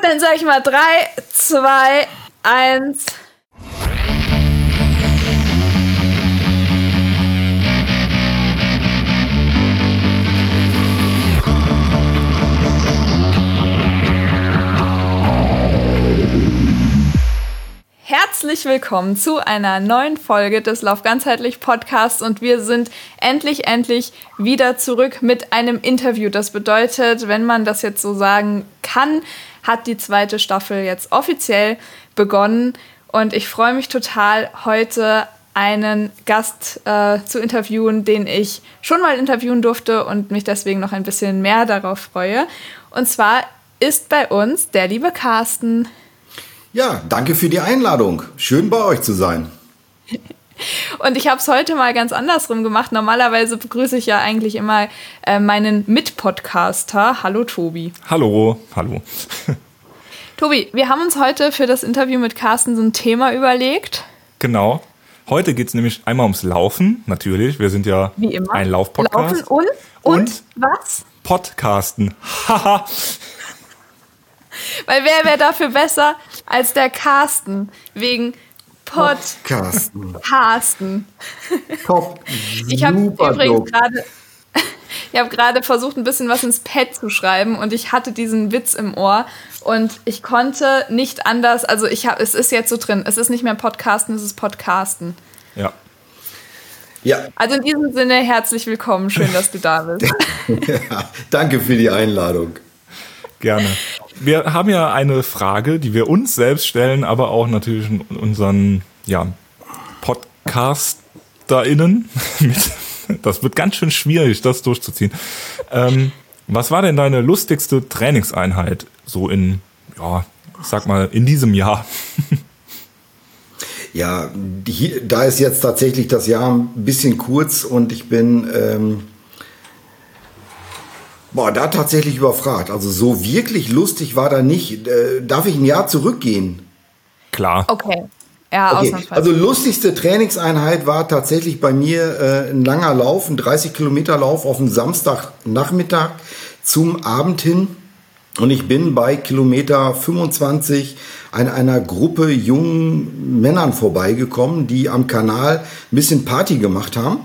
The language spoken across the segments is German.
Gut, dann sag ich mal 3, 2, 1. Herzlich willkommen zu einer neuen Folge des Lauf ganzheitlich Podcasts und wir sind endlich, endlich wieder zurück mit einem Interview. Das bedeutet, wenn man das jetzt so sagen kann, hat die zweite Staffel jetzt offiziell begonnen und ich freue mich total, heute einen Gast äh, zu interviewen, den ich schon mal interviewen durfte und mich deswegen noch ein bisschen mehr darauf freue. Und zwar ist bei uns der liebe Carsten. Ja, danke für die Einladung. Schön bei euch zu sein. Und ich habe es heute mal ganz andersrum gemacht. Normalerweise begrüße ich ja eigentlich immer äh, meinen Mitpodcaster. Hallo Tobi. Hallo, hallo. Tobi, wir haben uns heute für das Interview mit Carsten so ein Thema überlegt. Genau. Heute geht es nämlich einmal ums Laufen, natürlich. Wir sind ja ein Laufpodcast. Laufen und, und, und was? Podcasten. Haha. Weil wer wäre dafür besser als der Carsten? Wegen Podcasten. Carsten. Top. Ich habe übrigens gerade ich habe gerade versucht, ein bisschen was ins Pad zu schreiben und ich hatte diesen Witz im Ohr und ich konnte nicht anders, also ich habe, es ist jetzt so drin, es ist nicht mehr Podcasten, es ist Podcasten. Ja. Ja. Also in diesem Sinne herzlich willkommen, schön, dass du da bist. ja, danke für die Einladung. Gerne. Wir haben ja eine Frage, die wir uns selbst stellen, aber auch natürlich unseren ja, PodcasterInnen. das wird ganz schön schwierig, das durchzuziehen. Ähm, was war denn deine lustigste Trainingseinheit so in, ja, sag mal, in diesem Jahr? Ja, die, da ist jetzt tatsächlich das Jahr ein bisschen kurz und ich bin ähm, Boah, da tatsächlich überfragt. Also so wirklich lustig war da nicht. Äh, darf ich ein Jahr zurückgehen? Klar. Okay. Ja, okay. Also lustigste Trainingseinheit war tatsächlich bei mir äh, ein langer Lauf, ein 30 Kilometer Lauf auf dem Samstagnachmittag zum Abend hin. Und ich bin bei Kilometer 25 an einer Gruppe jungen Männern vorbeigekommen, die am Kanal ein bisschen Party gemacht haben.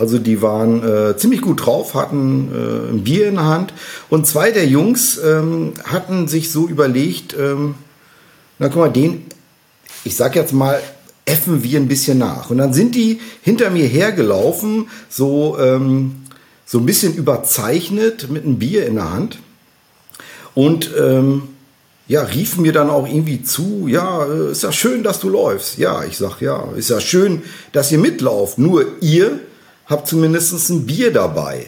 Also die waren äh, ziemlich gut drauf, hatten äh, ein Bier in der Hand. Und zwei der Jungs ähm, hatten sich so überlegt, ähm, na guck mal, den, ich sag jetzt mal, effen wir ein bisschen nach. Und dann sind die hinter mir hergelaufen, so, ähm, so ein bisschen überzeichnet mit einem Bier in der Hand. Und ähm, ja, riefen mir dann auch irgendwie zu, ja, äh, ist ja schön, dass du läufst. Ja, ich sag, ja, ist ja schön, dass ihr mitlauft. Nur ihr hab zumindest ein Bier dabei.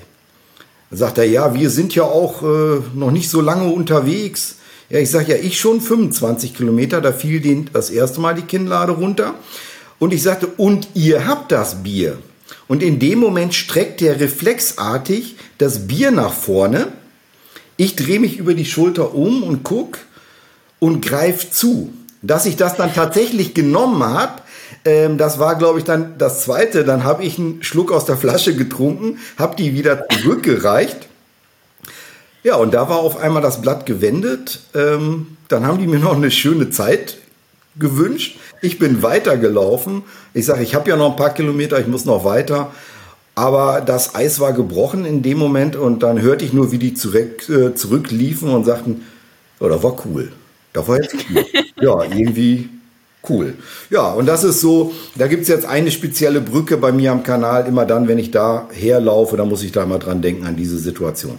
Dann sagt er, ja, wir sind ja auch äh, noch nicht so lange unterwegs. Ja, ich sage ja, ich schon 25 Kilometer, da fiel den das erste Mal die Kinnlade runter. Und ich sagte, und ihr habt das Bier. Und in dem Moment streckt der reflexartig das Bier nach vorne. Ich drehe mich über die Schulter um und guck und greife zu. Dass ich das dann tatsächlich genommen habe, ähm, das war, glaube ich, dann das zweite. Dann habe ich einen Schluck aus der Flasche getrunken, habe die wieder zurückgereicht. Ja, und da war auf einmal das Blatt gewendet. Ähm, dann haben die mir noch eine schöne Zeit gewünscht. Ich bin weitergelaufen. Ich sage, ich habe ja noch ein paar Kilometer, ich muss noch weiter. Aber das Eis war gebrochen in dem Moment und dann hörte ich nur, wie die zurück, äh, zurückliefen und sagten, oh, das war cool. Das war jetzt cool. ja, irgendwie Cool. Ja, und das ist so, da gibt es jetzt eine spezielle Brücke bei mir am Kanal. Immer dann, wenn ich da herlaufe, da muss ich da mal dran denken an diese Situation.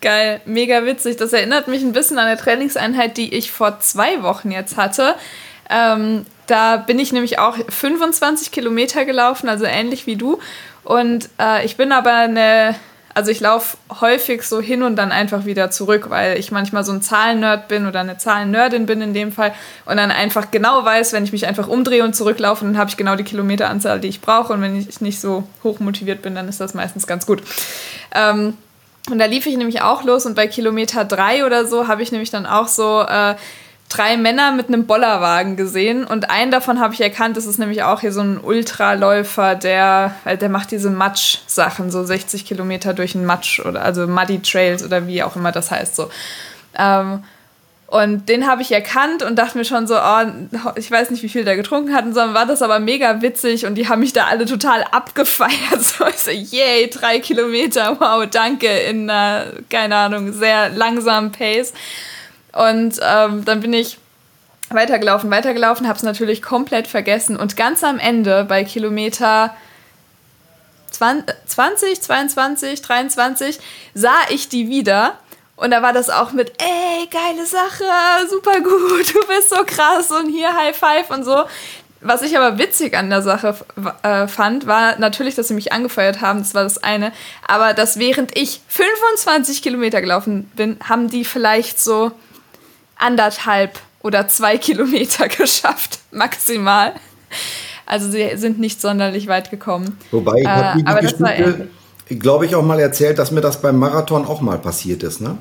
Geil, mega witzig. Das erinnert mich ein bisschen an eine Trainingseinheit, die ich vor zwei Wochen jetzt hatte. Ähm, da bin ich nämlich auch 25 Kilometer gelaufen, also ähnlich wie du. Und äh, ich bin aber eine also ich laufe häufig so hin und dann einfach wieder zurück, weil ich manchmal so ein Zahlennerd bin oder eine Zahlennerdin bin in dem Fall und dann einfach genau weiß, wenn ich mich einfach umdrehe und zurücklaufe, dann habe ich genau die Kilometeranzahl, die ich brauche und wenn ich nicht so hoch motiviert bin, dann ist das meistens ganz gut. Ähm, und da lief ich nämlich auch los und bei Kilometer drei oder so habe ich nämlich dann auch so äh, drei Männer mit einem Bollerwagen gesehen und einen davon habe ich erkannt, das ist nämlich auch hier so ein Ultraläufer, der, der macht diese Matsch-Sachen, so 60 Kilometer durch den Matsch oder also Muddy Trails oder wie auch immer das heißt so. Ähm, Und den habe ich erkannt und dachte mir schon so, oh, ich weiß nicht, wie viel der getrunken hatten, sondern war das aber mega witzig und die haben mich da alle total abgefeiert. So, ich so, yay, drei Kilometer, wow, danke, in einer, keine Ahnung, sehr langsamen Pace. Und ähm, dann bin ich weitergelaufen, weitergelaufen, habe es natürlich komplett vergessen. Und ganz am Ende bei Kilometer 20, 22, 23 sah ich die wieder. Und da war das auch mit, ey, geile Sache, super gut, du bist so krass und hier High Five und so. Was ich aber witzig an der Sache äh, fand, war natürlich, dass sie mich angefeuert haben, das war das eine, aber dass während ich 25 Kilometer gelaufen bin, haben die vielleicht so anderthalb oder zwei Kilometer geschafft, maximal. Also sie sind nicht sonderlich weit gekommen. Wobei, ich habe äh, die Geschichte, glaube ich, auch mal erzählt, dass mir das beim Marathon auch mal passiert ist, ne?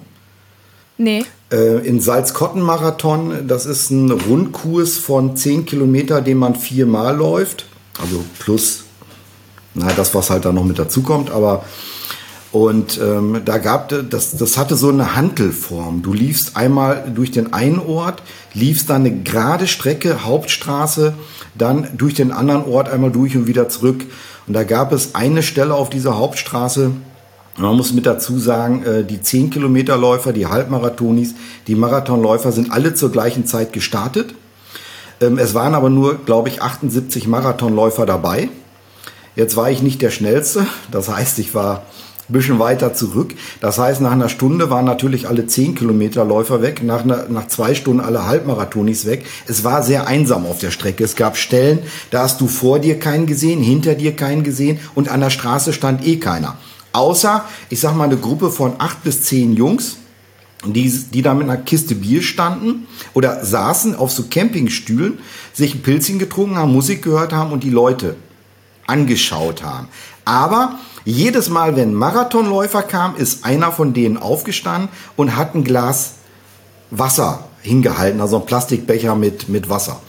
Nee. Äh, in Salzkotten-Marathon, das ist ein Rundkurs von 10 Kilometer, den man viermal läuft. Also plus, na, das, was halt da noch mit dazukommt, aber und ähm, da gab das, das hatte so eine Hantelform. Du liefst einmal durch den einen Ort, liefst dann eine gerade Strecke, Hauptstraße, dann durch den anderen Ort einmal durch und wieder zurück. Und da gab es eine Stelle auf dieser Hauptstraße, man muss mit dazu sagen, äh, die 10 Kilometer Läufer, die Halbmarathonis, die Marathonläufer sind alle zur gleichen Zeit gestartet. Ähm, es waren aber nur, glaube ich, 78 Marathonläufer dabei. Jetzt war ich nicht der Schnellste, das heißt, ich war ein bisschen weiter zurück. Das heißt, nach einer Stunde waren natürlich alle 10 Kilometer Läufer weg, nach, einer, nach zwei Stunden alle Halbmarathonis weg. Es war sehr einsam auf der Strecke. Es gab Stellen, da hast du vor dir keinen gesehen, hinter dir keinen gesehen und an der Straße stand eh keiner. Außer, ich sag mal, eine Gruppe von acht bis zehn Jungs, die, die da mit einer Kiste Bier standen oder saßen auf so Campingstühlen, sich ein Pilzchen getrunken haben, Musik gehört haben und die Leute angeschaut haben. Aber jedes Mal, wenn Marathonläufer kam, ist einer von denen aufgestanden und hat ein Glas Wasser hingehalten, also ein Plastikbecher mit, mit Wasser.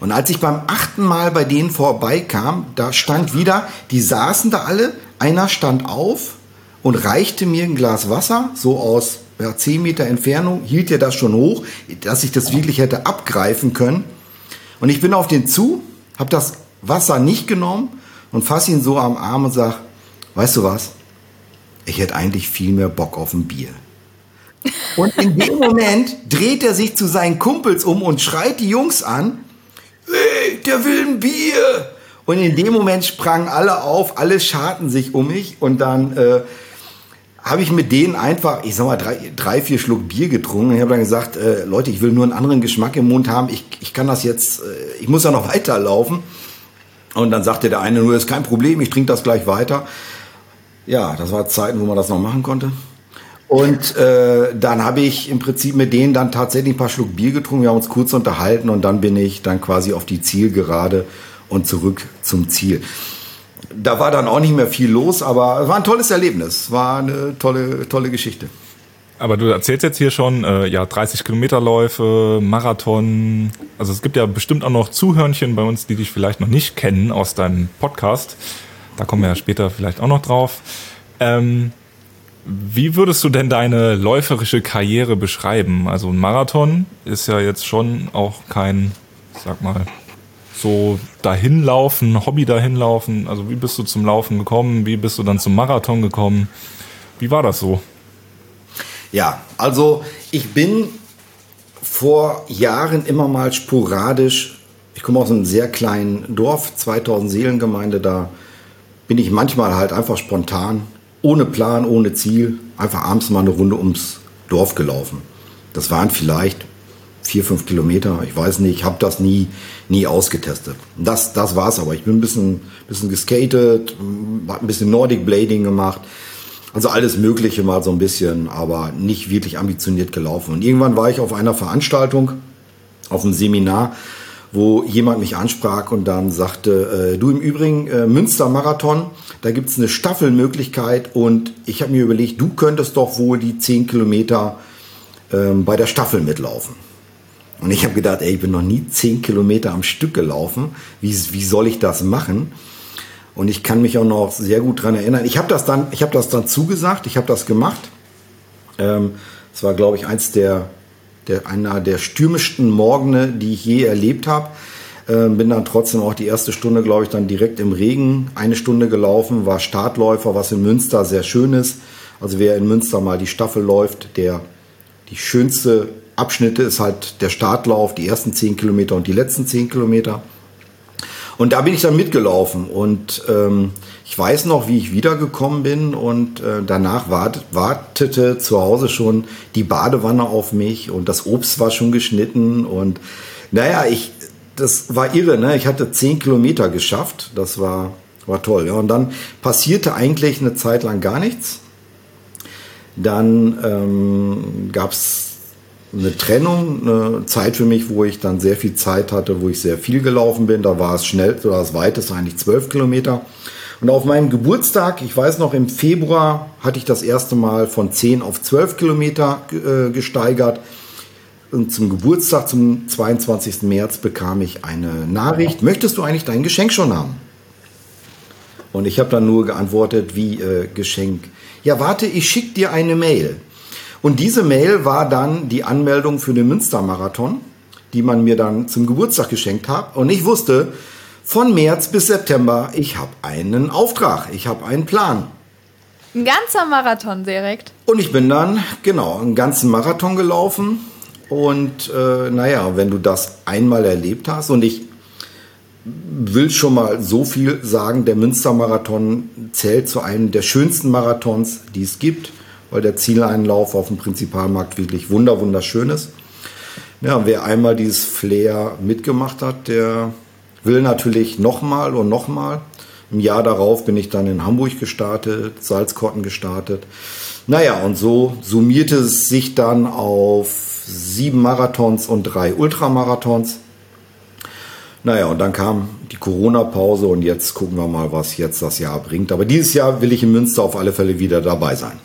Und als ich beim achten Mal bei denen vorbeikam, da stand wieder, die saßen da alle, einer stand auf und reichte mir ein Glas Wasser, so aus ja, 10 Meter Entfernung, hielt er das schon hoch, dass ich das wirklich hätte abgreifen können. Und ich bin auf den zu, habe das Wasser nicht genommen und fasse ihn so am Arm und sage, weißt du was, ich hätte eigentlich viel mehr Bock auf ein Bier. Und in dem Moment dreht er sich zu seinen Kumpels um und schreit die Jungs an, hey, der will ein Bier. Und in dem Moment sprangen alle auf, alle scharten sich um mich und dann äh, habe ich mit denen einfach, ich sag mal, drei, drei vier Schluck Bier getrunken. Ich habe dann gesagt, äh, Leute, ich will nur einen anderen Geschmack im Mund haben. Ich, ich kann das jetzt, äh, ich muss ja noch weiterlaufen. Und dann sagte der eine nur, ist kein Problem, ich trinke das gleich weiter. Ja, das war Zeiten, wo man das noch machen konnte. Und äh, dann habe ich im Prinzip mit denen dann tatsächlich ein paar Schluck Bier getrunken. Wir haben uns kurz unterhalten und dann bin ich dann quasi auf die Zielgerade und zurück zum Ziel. Da war dann auch nicht mehr viel los, aber es war ein tolles Erlebnis. War eine tolle, tolle Geschichte. Aber du erzählst jetzt hier schon, äh, ja, 30 Kilometerläufe, Marathon. Also es gibt ja bestimmt auch noch Zuhörnchen bei uns, die dich vielleicht noch nicht kennen aus deinem Podcast. Da kommen wir ja später vielleicht auch noch drauf. Ähm, wie würdest du denn deine läuferische Karriere beschreiben? Also ein Marathon ist ja jetzt schon auch kein, sag mal, so dahinlaufen, Hobby dahinlaufen. Also wie bist du zum Laufen gekommen? Wie bist du dann zum Marathon gekommen? Wie war das so? Ja, also ich bin vor Jahren immer mal sporadisch, ich komme aus einem sehr kleinen Dorf, 2000 Seelengemeinde, da bin ich manchmal halt einfach spontan ohne Plan, ohne Ziel, einfach abends mal eine Runde ums Dorf gelaufen. Das waren vielleicht vier, fünf Kilometer, ich weiß nicht, ich habe das nie, nie ausgetestet. Das, das war's aber. Ich bin ein bisschen, bisschen geskatet, ein bisschen Nordic Blading gemacht. Also alles Mögliche mal so ein bisschen, aber nicht wirklich ambitioniert gelaufen. Und irgendwann war ich auf einer Veranstaltung, auf einem Seminar, wo jemand mich ansprach und dann sagte, äh, du im Übrigen, äh, Münster Marathon, da gibt es eine Staffelmöglichkeit und ich habe mir überlegt, du könntest doch wohl die 10 Kilometer ähm, bei der Staffel mitlaufen. Und ich habe gedacht, ey, ich bin noch nie 10 Kilometer am Stück gelaufen. Wie, wie soll ich das machen? Und ich kann mich auch noch sehr gut dran erinnern. Ich habe das dann, ich habe das dann zugesagt, ich habe das gemacht. Ähm, das war, glaube ich, eins der der, einer der stürmischsten Morgene, die ich je erlebt habe. Äh, bin dann trotzdem auch die erste Stunde, glaube ich, dann direkt im Regen eine Stunde gelaufen, war Startläufer, was in Münster sehr schön ist. Also wer in Münster mal die Staffel läuft, der die schönste Abschnitte ist halt der Startlauf, die ersten 10 Kilometer und die letzten 10 Kilometer. Und da bin ich dann mitgelaufen und ähm, ich weiß noch, wie ich wiedergekommen bin und äh, danach wart, wartete zu Hause schon die Badewanne auf mich und das Obst war schon geschnitten und naja, ich, das war irre, ne? Ich hatte 10 Kilometer geschafft, das war, war toll. Ja. Und dann passierte eigentlich eine Zeit lang gar nichts. Dann ähm, gab es eine Trennung, eine Zeit für mich, wo ich dann sehr viel Zeit hatte, wo ich sehr viel gelaufen bin. Da war es schnell, oder das weiteste eigentlich zwölf Kilometer. Und auf meinem Geburtstag, ich weiß noch, im Februar hatte ich das erste Mal von 10 auf 12 Kilometer äh, gesteigert. Und zum Geburtstag, zum 22. März, bekam ich eine Nachricht. Möchtest du eigentlich dein Geschenk schon haben? Und ich habe dann nur geantwortet, wie äh, Geschenk. Ja, warte, ich schicke dir eine Mail. Und diese Mail war dann die Anmeldung für den Münstermarathon, die man mir dann zum Geburtstag geschenkt hat. Und ich wusste, von März bis September, ich habe einen Auftrag, ich habe einen Plan. Ein ganzer Marathon direkt. Und ich bin dann, genau, einen ganzen Marathon gelaufen. Und äh, naja, wenn du das einmal erlebt hast, und ich will schon mal so viel sagen, der Münstermarathon zählt zu einem der schönsten Marathons, die es gibt weil der Zieleinlauf auf dem Prinzipalmarkt wirklich wunder wunderschön ist. Ja, wer einmal dieses Flair mitgemacht hat, der will natürlich nochmal und nochmal. Im Jahr darauf bin ich dann in Hamburg gestartet, Salzkotten gestartet. Naja, und so summierte es sich dann auf sieben Marathons und drei Ultramarathons. Naja, und dann kam die Corona-Pause und jetzt gucken wir mal, was jetzt das Jahr bringt. Aber dieses Jahr will ich in Münster auf alle Fälle wieder dabei sein.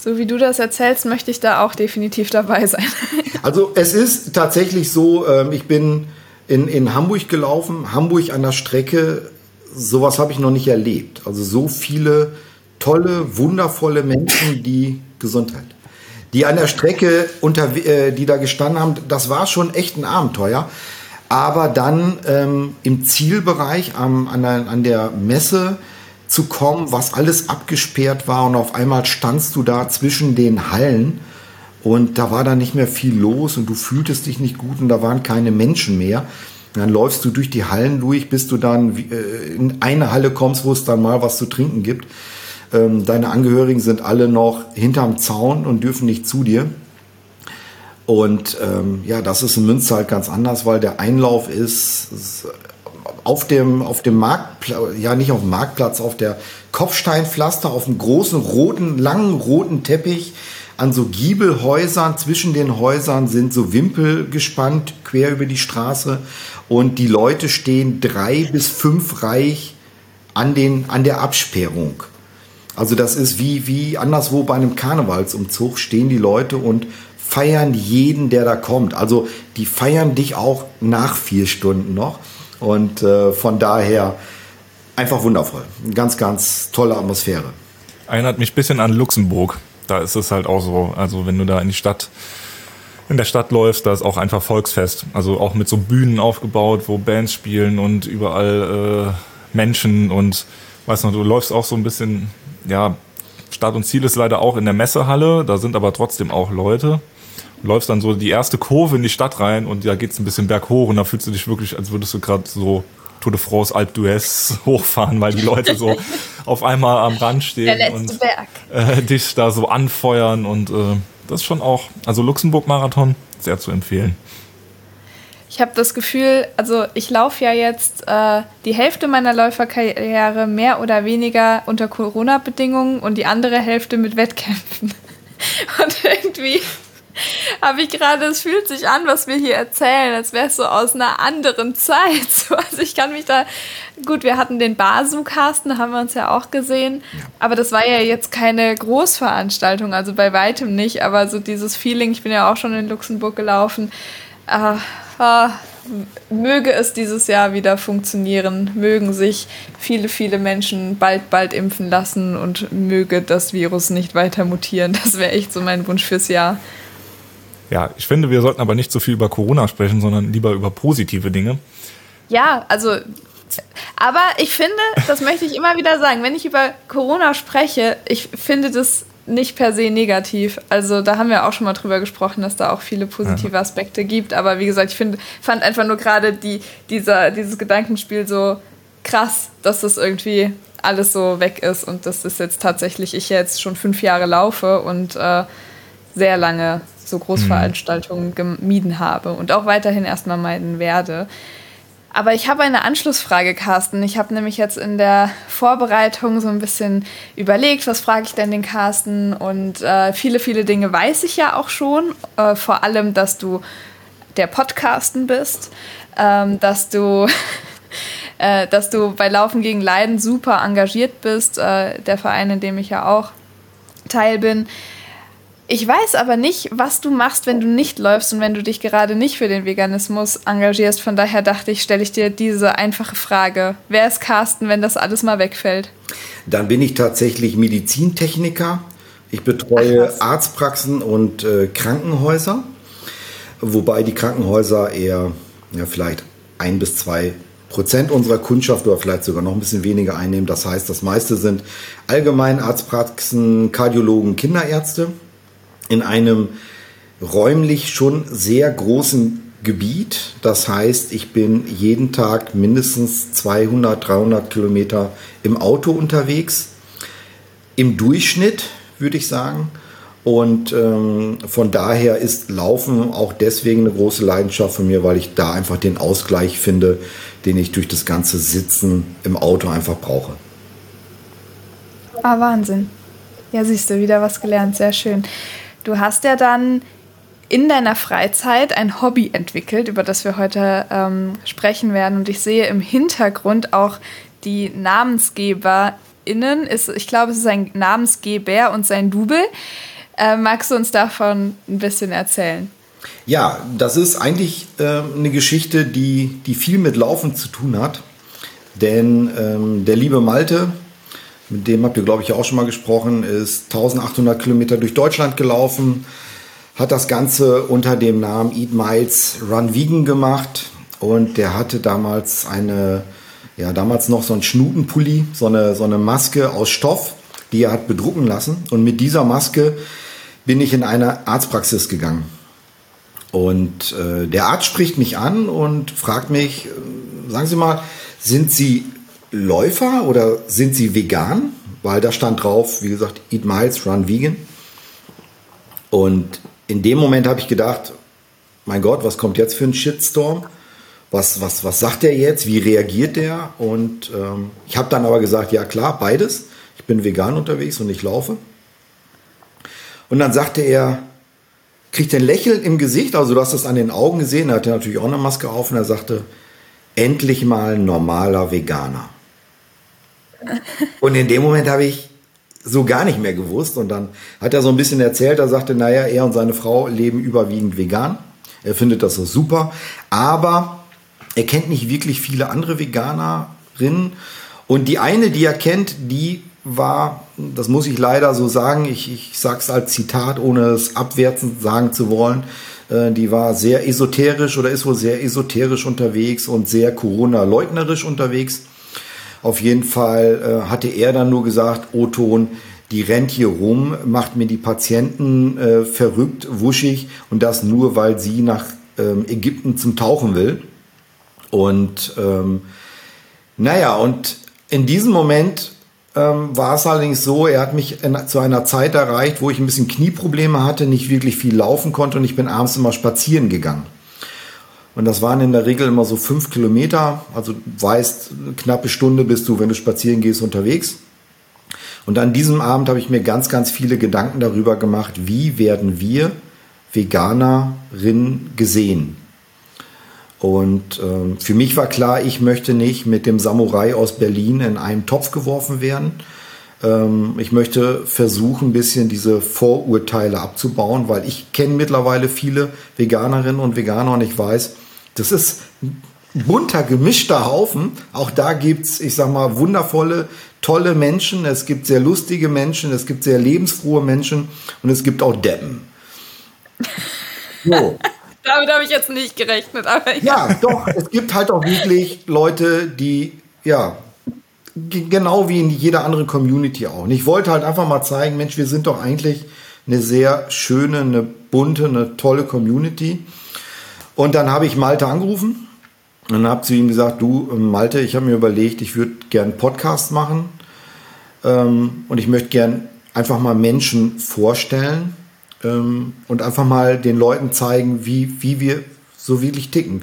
So wie du das erzählst, möchte ich da auch definitiv dabei sein. Also es ist tatsächlich so, ähm, ich bin in, in Hamburg gelaufen, Hamburg an der Strecke, sowas habe ich noch nicht erlebt. Also so viele tolle, wundervolle Menschen, die Gesundheit, die an der Strecke unter, äh, die da gestanden haben, das war schon echt ein Abenteuer. Aber dann ähm, im Zielbereich am, an, der, an der Messe zu kommen, was alles abgesperrt war und auf einmal standst du da zwischen den Hallen und da war dann nicht mehr viel los und du fühltest dich nicht gut und da waren keine Menschen mehr. Und dann läufst du durch die Hallen durch, bis du dann äh, in eine Halle kommst, wo es dann mal was zu trinken gibt. Ähm, deine Angehörigen sind alle noch hinterm Zaun und dürfen nicht zu dir. Und ähm, ja, das ist in Münster halt ganz anders, weil der Einlauf ist, ist auf dem, auf dem Marktplatz, ja nicht auf dem Marktplatz, auf der Kopfsteinpflaster, auf dem großen roten, langen roten Teppich an so Giebelhäusern. Zwischen den Häusern sind so Wimpel gespannt, quer über die Straße. Und die Leute stehen drei bis fünf Reich an, den, an der Absperrung. Also das ist wie, wie anderswo bei einem Karnevalsumzug stehen die Leute und feiern jeden, der da kommt. Also die feiern dich auch nach vier Stunden noch. Und äh, von daher einfach wundervoll. Ganz, ganz tolle Atmosphäre. Erinnert mich ein bisschen an Luxemburg. Da ist es halt auch so. Also wenn du da in die Stadt, in der Stadt läufst, da ist auch einfach Volksfest. Also auch mit so Bühnen aufgebaut, wo Bands spielen und überall äh, Menschen und weißt du, du läufst auch so ein bisschen, ja, Start und Ziel ist leider auch in der Messehalle, da sind aber trotzdem auch Leute läufst dann so die erste Kurve in die Stadt rein und da geht's ein bisschen berghoch und da fühlst du dich wirklich, als würdest du gerade so Tour de France Alpe d'Huez hochfahren, weil die Leute so auf einmal am Rand stehen und äh, dich da so anfeuern und äh, das ist schon auch, also Luxemburg-Marathon, sehr zu empfehlen. Ich habe das Gefühl, also ich laufe ja jetzt äh, die Hälfte meiner Läuferkarriere mehr oder weniger unter Corona-Bedingungen und die andere Hälfte mit Wettkämpfen. Und irgendwie habe ich gerade, es fühlt sich an, was wir hier erzählen, als wäre es so aus einer anderen Zeit. So, also ich kann mich da, gut, wir hatten den Basu-Casten, haben wir uns ja auch gesehen, aber das war ja jetzt keine Großveranstaltung, also bei weitem nicht, aber so dieses Feeling, ich bin ja auch schon in Luxemburg gelaufen, äh, äh, möge es dieses Jahr wieder funktionieren, mögen sich viele, viele Menschen bald, bald impfen lassen und möge das Virus nicht weiter mutieren. Das wäre echt so mein Wunsch fürs Jahr. Ja, ich finde, wir sollten aber nicht so viel über Corona sprechen, sondern lieber über positive Dinge. Ja, also, aber ich finde, das möchte ich immer wieder sagen, wenn ich über Corona spreche, ich finde das nicht per se negativ. Also da haben wir auch schon mal drüber gesprochen, dass da auch viele positive Aspekte gibt. Aber wie gesagt, ich find, fand einfach nur gerade die, dieser, dieses Gedankenspiel so krass, dass das irgendwie alles so weg ist und dass das jetzt tatsächlich ich jetzt schon fünf Jahre laufe und äh, sehr lange so Großveranstaltungen gemieden habe und auch weiterhin erstmal meiden werde. Aber ich habe eine Anschlussfrage, Carsten. Ich habe nämlich jetzt in der Vorbereitung so ein bisschen überlegt, was frage ich denn den Carsten? Und äh, viele, viele Dinge weiß ich ja auch schon. Äh, vor allem, dass du der Podcasten bist, ähm, dass du äh, dass du bei Laufen gegen Leiden super engagiert bist, äh, der Verein, in dem ich ja auch Teil bin. Ich weiß aber nicht, was du machst, wenn du nicht läufst und wenn du dich gerade nicht für den Veganismus engagierst. Von daher dachte ich, stelle ich dir diese einfache Frage. Wer ist Carsten, wenn das alles mal wegfällt? Dann bin ich tatsächlich Medizintechniker. Ich betreue Ach, Arztpraxen und äh, Krankenhäuser, wobei die Krankenhäuser eher ja, vielleicht ein bis zwei Prozent unserer Kundschaft oder vielleicht sogar noch ein bisschen weniger einnehmen. Das heißt, das meiste sind Allgemeinarztpraxen, Kardiologen, Kinderärzte in einem räumlich schon sehr großen Gebiet. Das heißt, ich bin jeden Tag mindestens 200, 300 Kilometer im Auto unterwegs. Im Durchschnitt würde ich sagen. Und ähm, von daher ist Laufen auch deswegen eine große Leidenschaft von mir, weil ich da einfach den Ausgleich finde, den ich durch das ganze Sitzen im Auto einfach brauche. Ah, Wahnsinn. Ja, siehst du, wieder was gelernt. Sehr schön. Du hast ja dann in deiner Freizeit ein Hobby entwickelt, über das wir heute ähm, sprechen werden. Und ich sehe im Hintergrund auch die NamensgeberInnen. Ist, ich glaube, es ist ein Namensgeber und sein Double. Äh, magst du uns davon ein bisschen erzählen? Ja, das ist eigentlich äh, eine Geschichte, die, die viel mit Laufen zu tun hat. Denn ähm, der liebe Malte, mit dem habt ihr, glaube ich, auch schon mal gesprochen, ist 1800 Kilometer durch Deutschland gelaufen, hat das Ganze unter dem Namen Eat Miles Run Vegan gemacht und der hatte damals eine, ja, damals noch so ein Schnutenpulli, so eine, so eine Maske aus Stoff, die er hat bedrucken lassen. Und mit dieser Maske bin ich in eine Arztpraxis gegangen. Und äh, der Arzt spricht mich an und fragt mich, äh, sagen Sie mal, sind Sie Läufer oder sind Sie vegan? Weil da stand drauf, wie gesagt, Eat Miles, Run Vegan. Und in dem Moment habe ich gedacht, mein Gott, was kommt jetzt für ein Shitstorm? Was, was, was sagt er jetzt? Wie reagiert der? Und ähm, ich habe dann aber gesagt, ja klar, beides. Ich bin vegan unterwegs und ich laufe. Und dann sagte er, kriegt ein Lächeln im Gesicht, also du hast das an den Augen gesehen, er hatte natürlich auch eine Maske auf und er sagte, endlich mal ein normaler Veganer. Und in dem Moment habe ich so gar nicht mehr gewusst. Und dann hat er so ein bisschen erzählt, er sagte, naja, er und seine Frau leben überwiegend vegan. Er findet das so super. Aber er kennt nicht wirklich viele andere Veganerinnen. Und die eine, die er kennt, die war, das muss ich leider so sagen, ich, ich sage es als Zitat, ohne es abwertend sagen zu wollen, äh, die war sehr esoterisch oder ist wohl sehr esoterisch unterwegs und sehr Corona-leugnerisch unterwegs. Auf jeden Fall äh, hatte er dann nur gesagt, O-Ton, die rennt hier rum, macht mir die Patienten äh, verrückt, wuschig und das nur, weil sie nach ähm, Ägypten zum Tauchen will. Und ähm, naja, und in diesem Moment ähm, war es allerdings so, er hat mich in, zu einer Zeit erreicht, wo ich ein bisschen Knieprobleme hatte, nicht wirklich viel laufen konnte und ich bin abends immer spazieren gegangen. Und das waren in der Regel immer so fünf Kilometer. Also weißt, eine knappe Stunde bist du, wenn du spazieren gehst, unterwegs. Und an diesem Abend habe ich mir ganz, ganz viele Gedanken darüber gemacht, wie werden wir Veganerinnen gesehen. Und ähm, für mich war klar, ich möchte nicht mit dem Samurai aus Berlin in einen Topf geworfen werden. Ähm, ich möchte versuchen, ein bisschen diese Vorurteile abzubauen, weil ich kenne mittlerweile viele Veganerinnen und Veganer und ich weiß, das ist ein bunter, gemischter Haufen. Auch da gibt es, ich sag mal, wundervolle, tolle Menschen. Es gibt sehr lustige Menschen, es gibt sehr lebensfrohe Menschen und es gibt auch Deppen. So. Damit habe ich jetzt nicht gerechnet. Aber ja. ja, doch, es gibt halt auch wirklich Leute, die, ja, genau wie in jeder anderen Community auch. Und ich wollte halt einfach mal zeigen, Mensch, wir sind doch eigentlich eine sehr schöne, eine bunte, eine tolle Community. Und dann habe ich Malte angerufen und habe zu ihm gesagt, du Malte, ich habe mir überlegt, ich würde einen Podcast machen ähm, und ich möchte gerne einfach mal Menschen vorstellen ähm, und einfach mal den Leuten zeigen, wie, wie wir so wirklich ticken.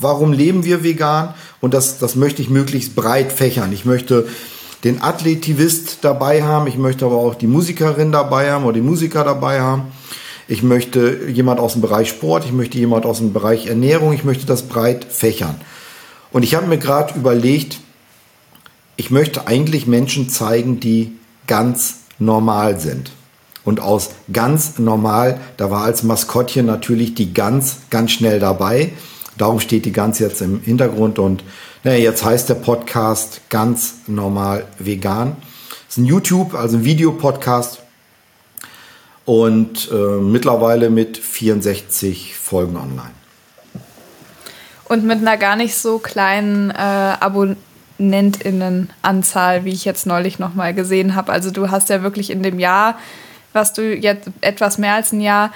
Warum leben wir vegan? Und das, das möchte ich möglichst breit fächern. Ich möchte den Athletivist dabei haben, ich möchte aber auch die Musikerin dabei haben oder die Musiker dabei haben. Ich möchte jemand aus dem Bereich Sport, ich möchte jemand aus dem Bereich Ernährung, ich möchte das breit fächern. Und ich habe mir gerade überlegt, ich möchte eigentlich Menschen zeigen, die ganz normal sind. Und aus ganz normal, da war als Maskottchen natürlich die Gans ganz schnell dabei. Darum steht die Gans jetzt im Hintergrund und naja, jetzt heißt der Podcast ganz normal vegan. Es ist ein YouTube, also ein Videopodcast und äh, mittlerweile mit 64 Folgen online. Und mit einer gar nicht so kleinen äh, AbonnentInnenanzahl, wie ich jetzt neulich nochmal gesehen habe. Also du hast ja wirklich in dem Jahr, was du jetzt etwas mehr als ein Jahr,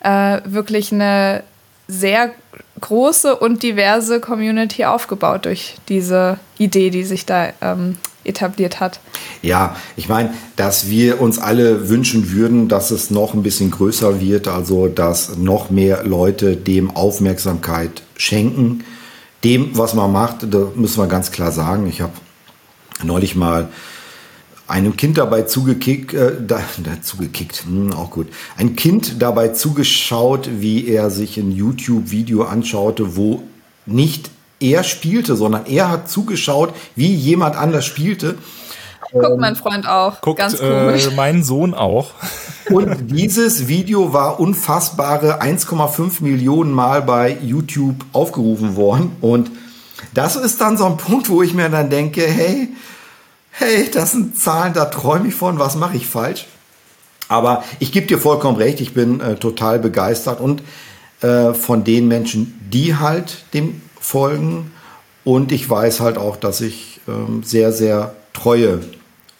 äh, wirklich eine sehr große und diverse Community aufgebaut durch diese Idee, die sich da ähm, etabliert hat. Ja, ich meine, dass wir uns alle wünschen würden, dass es noch ein bisschen größer wird, also dass noch mehr Leute dem Aufmerksamkeit schenken, dem, was man macht, da müssen wir ganz klar sagen. Ich habe neulich mal einem Kind dabei zugekickt, äh, da, zugekickt, hm, auch gut, ein Kind dabei zugeschaut, wie er sich ein YouTube-Video anschaute, wo nicht er spielte, sondern er hat zugeschaut, wie jemand anders spielte. Guckt mein Freund auch. Guckt Ganz komisch. Äh, mein Sohn auch. Und dieses Video war unfassbare 1,5 Millionen Mal bei YouTube aufgerufen worden. Und das ist dann so ein Punkt, wo ich mir dann denke, hey, hey, das sind Zahlen, da träume ich von, was mache ich falsch? Aber ich gebe dir vollkommen recht, ich bin äh, total begeistert und äh, von den Menschen, die halt dem folgen. Und ich weiß halt auch, dass ich ähm, sehr, sehr treue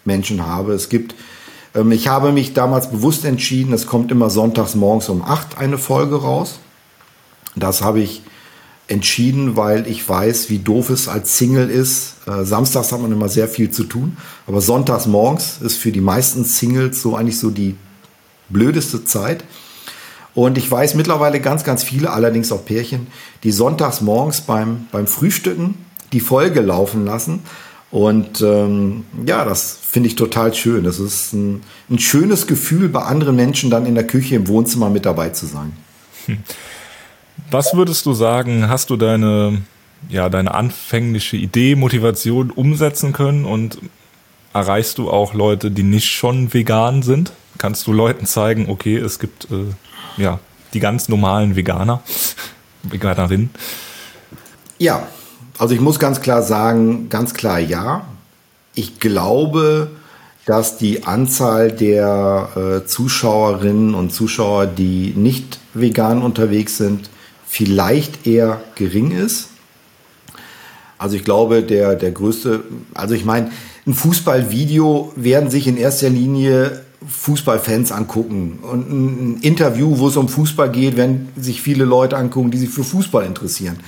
Menschen habe. Es gibt, ähm, ich habe mich damals bewusst entschieden, es kommt immer sonntags morgens um 8 eine Folge raus. Das habe ich entschieden, weil ich weiß, wie doof es als Single ist. Äh, samstags hat man immer sehr viel zu tun, aber sonntags morgens ist für die meisten Singles so eigentlich so die blödeste Zeit. Und ich weiß mittlerweile ganz, ganz viele, allerdings auch Pärchen, die sonntags morgens beim, beim Frühstücken die Folge laufen lassen. Und ähm, ja, das finde ich total schön. Das ist ein, ein schönes Gefühl, bei anderen Menschen dann in der Küche im Wohnzimmer mit dabei zu sein. Was würdest du sagen, hast du deine, ja, deine anfängliche Idee, Motivation umsetzen können und erreichst du auch Leute, die nicht schon vegan sind? Kannst du Leuten zeigen, okay, es gibt äh, ja, die ganz normalen Veganer, Veganerinnen? Ja, also ich muss ganz klar sagen, ganz klar ja. Ich glaube, dass die Anzahl der äh, Zuschauerinnen und Zuschauer, die nicht vegan unterwegs sind, vielleicht eher gering ist. Also ich glaube, der, der größte, also ich meine, ein Fußballvideo werden sich in erster Linie Fußballfans angucken. Und ein Interview, wo es um Fußball geht, werden sich viele Leute angucken, die sich für Fußball interessieren.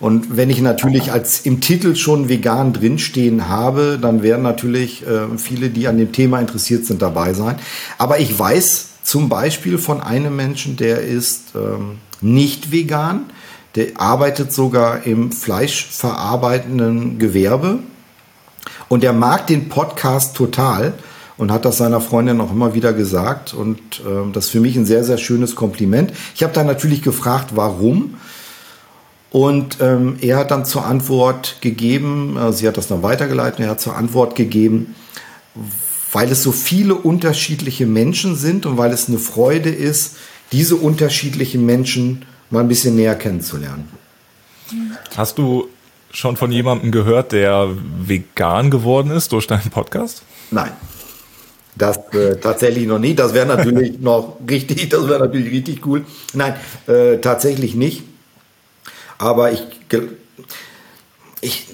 Und wenn ich natürlich als im Titel schon vegan drinstehen habe, dann werden natürlich äh, viele, die an dem Thema interessiert sind, dabei sein. Aber ich weiß zum Beispiel von einem Menschen, der ist ähm, nicht vegan, der arbeitet sogar im fleischverarbeitenden Gewerbe und der mag den Podcast total und hat das seiner Freundin auch immer wieder gesagt. Und äh, das ist für mich ein sehr, sehr schönes Kompliment. Ich habe dann natürlich gefragt, warum. Und ähm, er hat dann zur Antwort gegeben, äh, sie hat das dann weitergeleitet, er hat zur Antwort gegeben, weil es so viele unterschiedliche Menschen sind und weil es eine Freude ist, diese unterschiedlichen Menschen mal ein bisschen näher kennenzulernen. Hast du schon von jemandem gehört, der vegan geworden ist durch deinen Podcast? Nein. Das äh, tatsächlich noch nicht. Das wäre natürlich noch richtig, das wäre natürlich richtig cool. Nein, äh, tatsächlich nicht. Aber ich, ich,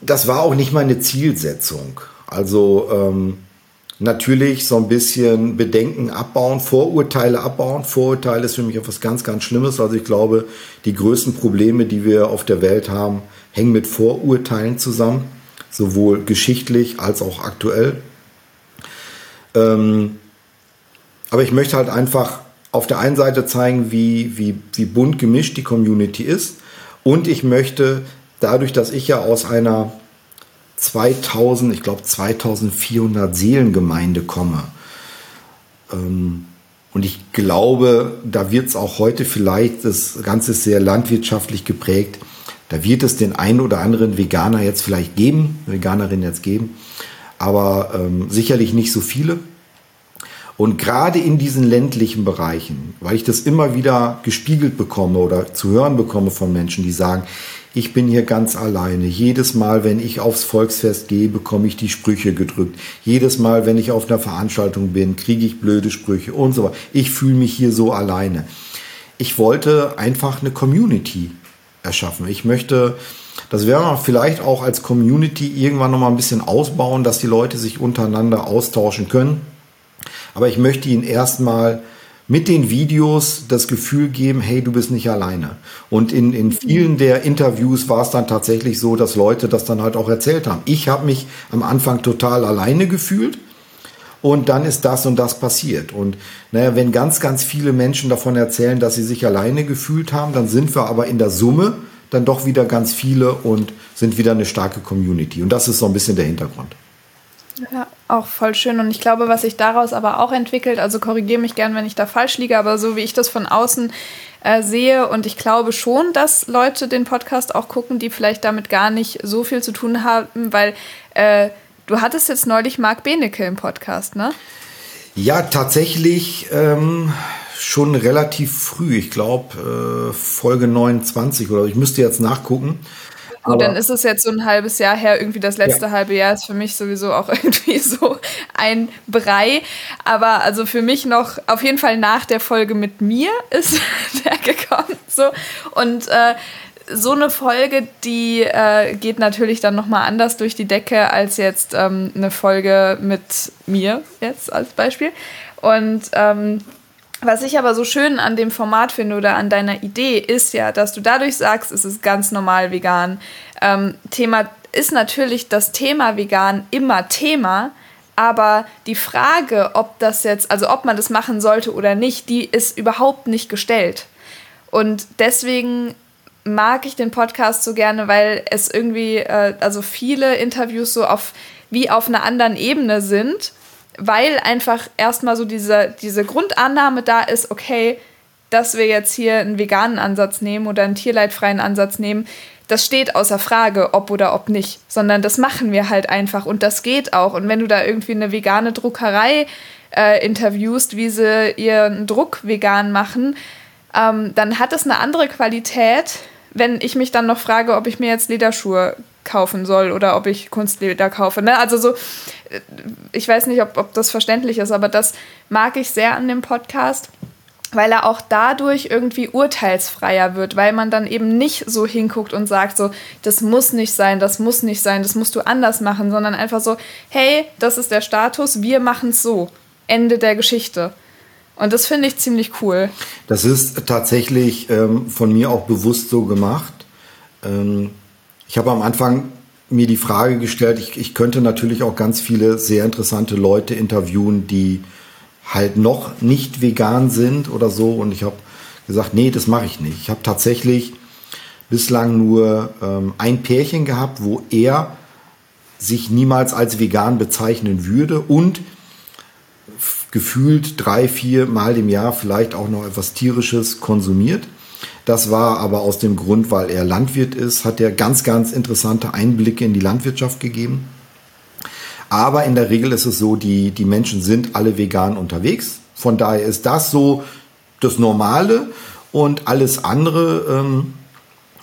das war auch nicht meine Zielsetzung. Also ähm, natürlich so ein bisschen Bedenken abbauen, Vorurteile abbauen. Vorurteile ist für mich etwas ganz, ganz Schlimmes. Also ich glaube, die größten Probleme, die wir auf der Welt haben, hängen mit Vorurteilen zusammen, sowohl geschichtlich als auch aktuell. Ähm, aber ich möchte halt einfach auf der einen Seite zeigen, wie, wie, wie bunt gemischt die Community ist. Und ich möchte dadurch, dass ich ja aus einer 2000, ich glaube 2400 Seelengemeinde komme, ähm, und ich glaube, da wird es auch heute vielleicht, das Ganze ist sehr landwirtschaftlich geprägt, da wird es den einen oder anderen Veganer jetzt vielleicht geben, Veganerin jetzt geben, aber ähm, sicherlich nicht so viele. Und gerade in diesen ländlichen Bereichen, weil ich das immer wieder gespiegelt bekomme oder zu hören bekomme von Menschen, die sagen, ich bin hier ganz alleine. Jedes Mal, wenn ich aufs Volksfest gehe, bekomme ich die Sprüche gedrückt. Jedes Mal, wenn ich auf einer Veranstaltung bin, kriege ich blöde Sprüche und so weiter. Ich fühle mich hier so alleine. Ich wollte einfach eine Community erschaffen. Ich möchte, das werden wir vielleicht auch als Community irgendwann noch mal ein bisschen ausbauen, dass die Leute sich untereinander austauschen können. Aber ich möchte ihnen erstmal mit den Videos das Gefühl geben, hey, du bist nicht alleine. Und in, in vielen der Interviews war es dann tatsächlich so, dass Leute das dann halt auch erzählt haben. Ich habe mich am Anfang total alleine gefühlt und dann ist das und das passiert. Und naja, wenn ganz, ganz viele Menschen davon erzählen, dass sie sich alleine gefühlt haben, dann sind wir aber in der Summe dann doch wieder ganz viele und sind wieder eine starke Community. Und das ist so ein bisschen der Hintergrund. Ja, auch voll schön. Und ich glaube, was sich daraus aber auch entwickelt, also korrigiere mich gern, wenn ich da falsch liege, aber so wie ich das von außen äh, sehe und ich glaube schon, dass Leute den Podcast auch gucken, die vielleicht damit gar nicht so viel zu tun haben, weil äh, du hattest jetzt neulich Marc Benecke im Podcast, ne? Ja, tatsächlich ähm, schon relativ früh. Ich glaube, äh, Folge 29 oder ich müsste jetzt nachgucken. Gut, dann ist es jetzt so ein halbes Jahr her. Irgendwie das letzte ja. halbe Jahr ist für mich sowieso auch irgendwie so ein Brei. Aber also für mich noch auf jeden Fall nach der Folge mit mir ist der gekommen. So. Und äh, so eine Folge, die äh, geht natürlich dann nochmal anders durch die Decke als jetzt ähm, eine Folge mit mir jetzt als Beispiel. Und ähm, was ich aber so schön an dem Format finde oder an deiner Idee ist ja, dass du dadurch sagst, es ist ganz normal vegan. Ähm, Thema ist natürlich das Thema vegan immer Thema, aber die Frage, ob das jetzt, also ob man das machen sollte oder nicht, die ist überhaupt nicht gestellt. Und deswegen mag ich den Podcast so gerne, weil es irgendwie, äh, also viele Interviews so auf wie auf einer anderen Ebene sind weil einfach erstmal so diese, diese Grundannahme da ist, okay, dass wir jetzt hier einen veganen Ansatz nehmen oder einen tierleidfreien Ansatz nehmen, das steht außer Frage, ob oder ob nicht, sondern das machen wir halt einfach und das geht auch. Und wenn du da irgendwie eine vegane Druckerei äh, interviewst, wie sie ihren Druck vegan machen, ähm, dann hat es eine andere Qualität, wenn ich mich dann noch frage, ob ich mir jetzt Lederschuhe kaufen soll oder ob ich Kunstleder kaufe. Ne? Also so, äh, ich weiß nicht, ob, ob das verständlich ist, aber das mag ich sehr an dem Podcast, weil er auch dadurch irgendwie urteilsfreier wird, weil man dann eben nicht so hinguckt und sagt so, das muss nicht sein, das muss nicht sein, das musst du anders machen, sondern einfach so, hey, das ist der Status, wir machen es so. Ende der Geschichte. Und das finde ich ziemlich cool. Das ist tatsächlich ähm, von mir auch bewusst so gemacht. Ähm, ich habe am Anfang mir die Frage gestellt, ich, ich könnte natürlich auch ganz viele sehr interessante Leute interviewen, die halt noch nicht vegan sind oder so. Und ich habe gesagt, nee, das mache ich nicht. Ich habe tatsächlich bislang nur ähm, ein Pärchen gehabt, wo er sich niemals als vegan bezeichnen würde und gefühlt drei, vier Mal im Jahr vielleicht auch noch etwas tierisches konsumiert. Das war aber aus dem Grund, weil er Landwirt ist, hat er ganz, ganz interessante Einblicke in die Landwirtschaft gegeben. Aber in der Regel ist es so, die, die Menschen sind alle vegan unterwegs. Von daher ist das so das Normale und alles andere ähm,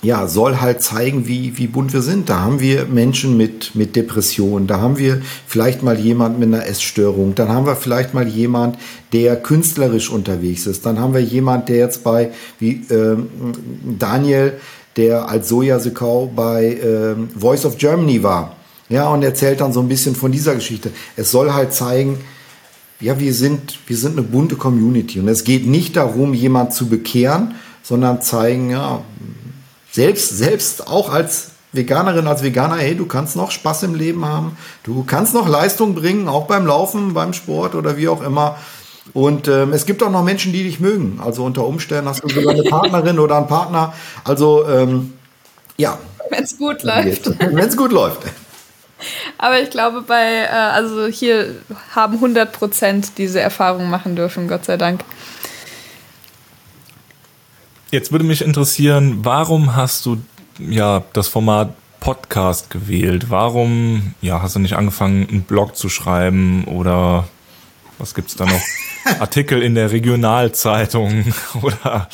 ja, soll halt zeigen, wie, wie bunt wir sind. Da haben wir Menschen mit, mit Depressionen, da haben wir vielleicht mal jemand mit einer Essstörung, dann haben wir vielleicht mal jemand, der künstlerisch unterwegs ist, dann haben wir jemand, der jetzt bei, wie ähm, Daniel, der als Sojasekau bei ähm, Voice of Germany war. Ja, und erzählt dann so ein bisschen von dieser Geschichte. Es soll halt zeigen, ja, wir sind, wir sind eine bunte Community. Und es geht nicht darum, jemand zu bekehren, sondern zeigen, ja, selbst, selbst auch als Veganerin, als Veganer, hey, du kannst noch Spaß im Leben haben, du kannst noch Leistung bringen, auch beim Laufen, beim Sport oder wie auch immer. Und ähm, es gibt auch noch Menschen, die dich mögen. Also unter Umständen hast du sogar eine Partnerin oder einen Partner. Also ähm, ja. Wenn es gut läuft. Wenn es gut läuft. Aber ich glaube, bei, äh, also hier haben 100 Prozent diese Erfahrung machen dürfen, Gott sei Dank. Jetzt würde mich interessieren, warum hast du ja das Format Podcast gewählt? Warum ja, hast du nicht angefangen, einen Blog zu schreiben oder was gibt es da noch? Artikel in der Regionalzeitung oder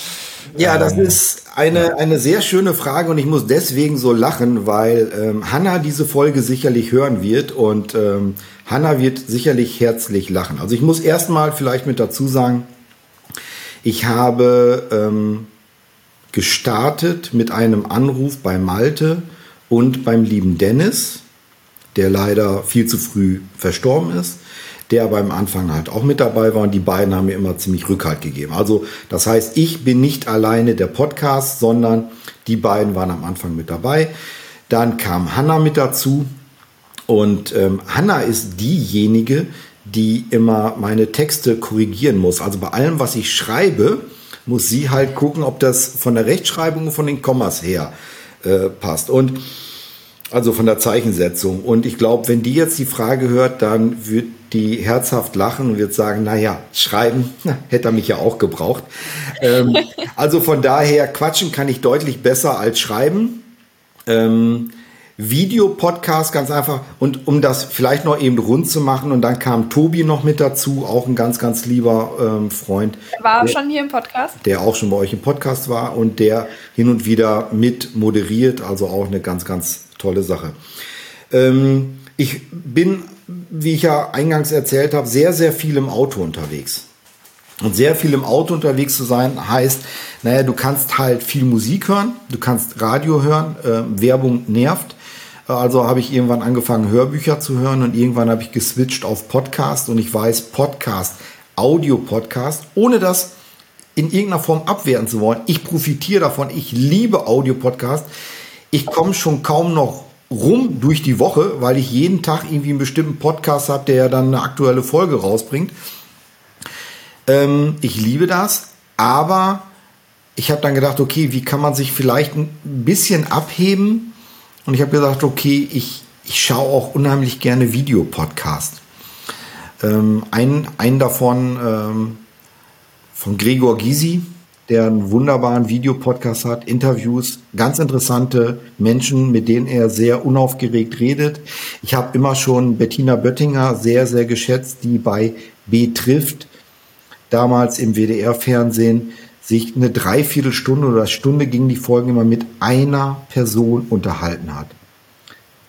ja, das ähm, ist eine, eine sehr schöne Frage und ich muss deswegen so lachen, weil ähm, Hanna diese Folge sicherlich hören wird und ähm, Hanna wird sicherlich herzlich lachen. Also ich muss erstmal vielleicht mit dazu sagen, ich habe ähm, gestartet mit einem Anruf bei Malte und beim lieben Dennis, der leider viel zu früh verstorben ist, der beim Anfang halt auch mit dabei war und die beiden haben mir immer ziemlich Rückhalt gegeben. Also das heißt, ich bin nicht alleine der Podcast, sondern die beiden waren am Anfang mit dabei. Dann kam Hanna mit dazu und ähm, Hanna ist diejenige, die immer meine Texte korrigieren muss. Also bei allem, was ich schreibe, muss sie halt gucken, ob das von der Rechtschreibung und von den Kommas her äh, passt. Und also von der Zeichensetzung. Und ich glaube, wenn die jetzt die Frage hört, dann wird die herzhaft lachen und wird sagen, naja, schreiben na, hätte er mich ja auch gebraucht. Ähm, also von daher, quatschen kann ich deutlich besser als schreiben. Ähm, Videopodcast ganz einfach und um das vielleicht noch eben rund zu machen und dann kam Tobi noch mit dazu, auch ein ganz, ganz lieber ähm, Freund. Der war der, schon hier im Podcast? Der auch schon bei euch im Podcast war und der hin und wieder mit moderiert, also auch eine ganz, ganz tolle Sache. Ähm, ich bin, wie ich ja eingangs erzählt habe, sehr, sehr viel im Auto unterwegs. Und sehr viel im Auto unterwegs zu sein, heißt, naja, du kannst halt viel Musik hören, du kannst Radio hören, äh, Werbung nervt. Also habe ich irgendwann angefangen, Hörbücher zu hören und irgendwann habe ich geswitcht auf Podcast und ich weiß, Podcast, Audio-Podcast, ohne das in irgendeiner Form abwerten zu wollen. Ich profitiere davon. Ich liebe Audio-Podcast. Ich komme schon kaum noch rum durch die Woche, weil ich jeden Tag irgendwie einen bestimmten Podcast habe, der ja dann eine aktuelle Folge rausbringt. Ähm, ich liebe das, aber ich habe dann gedacht, okay, wie kann man sich vielleicht ein bisschen abheben und ich habe gesagt, okay, ich, ich schaue auch unheimlich gerne Videopodcast. Ähm, einen, einen davon ähm, von Gregor Gysi, der einen wunderbaren Videopodcast hat, Interviews, ganz interessante Menschen, mit denen er sehr unaufgeregt redet. Ich habe immer schon Bettina Böttinger sehr, sehr geschätzt, die bei B trifft, damals im WDR-Fernsehen sich eine Dreiviertelstunde oder Stunde ging die Folgen immer mit einer Person unterhalten hat.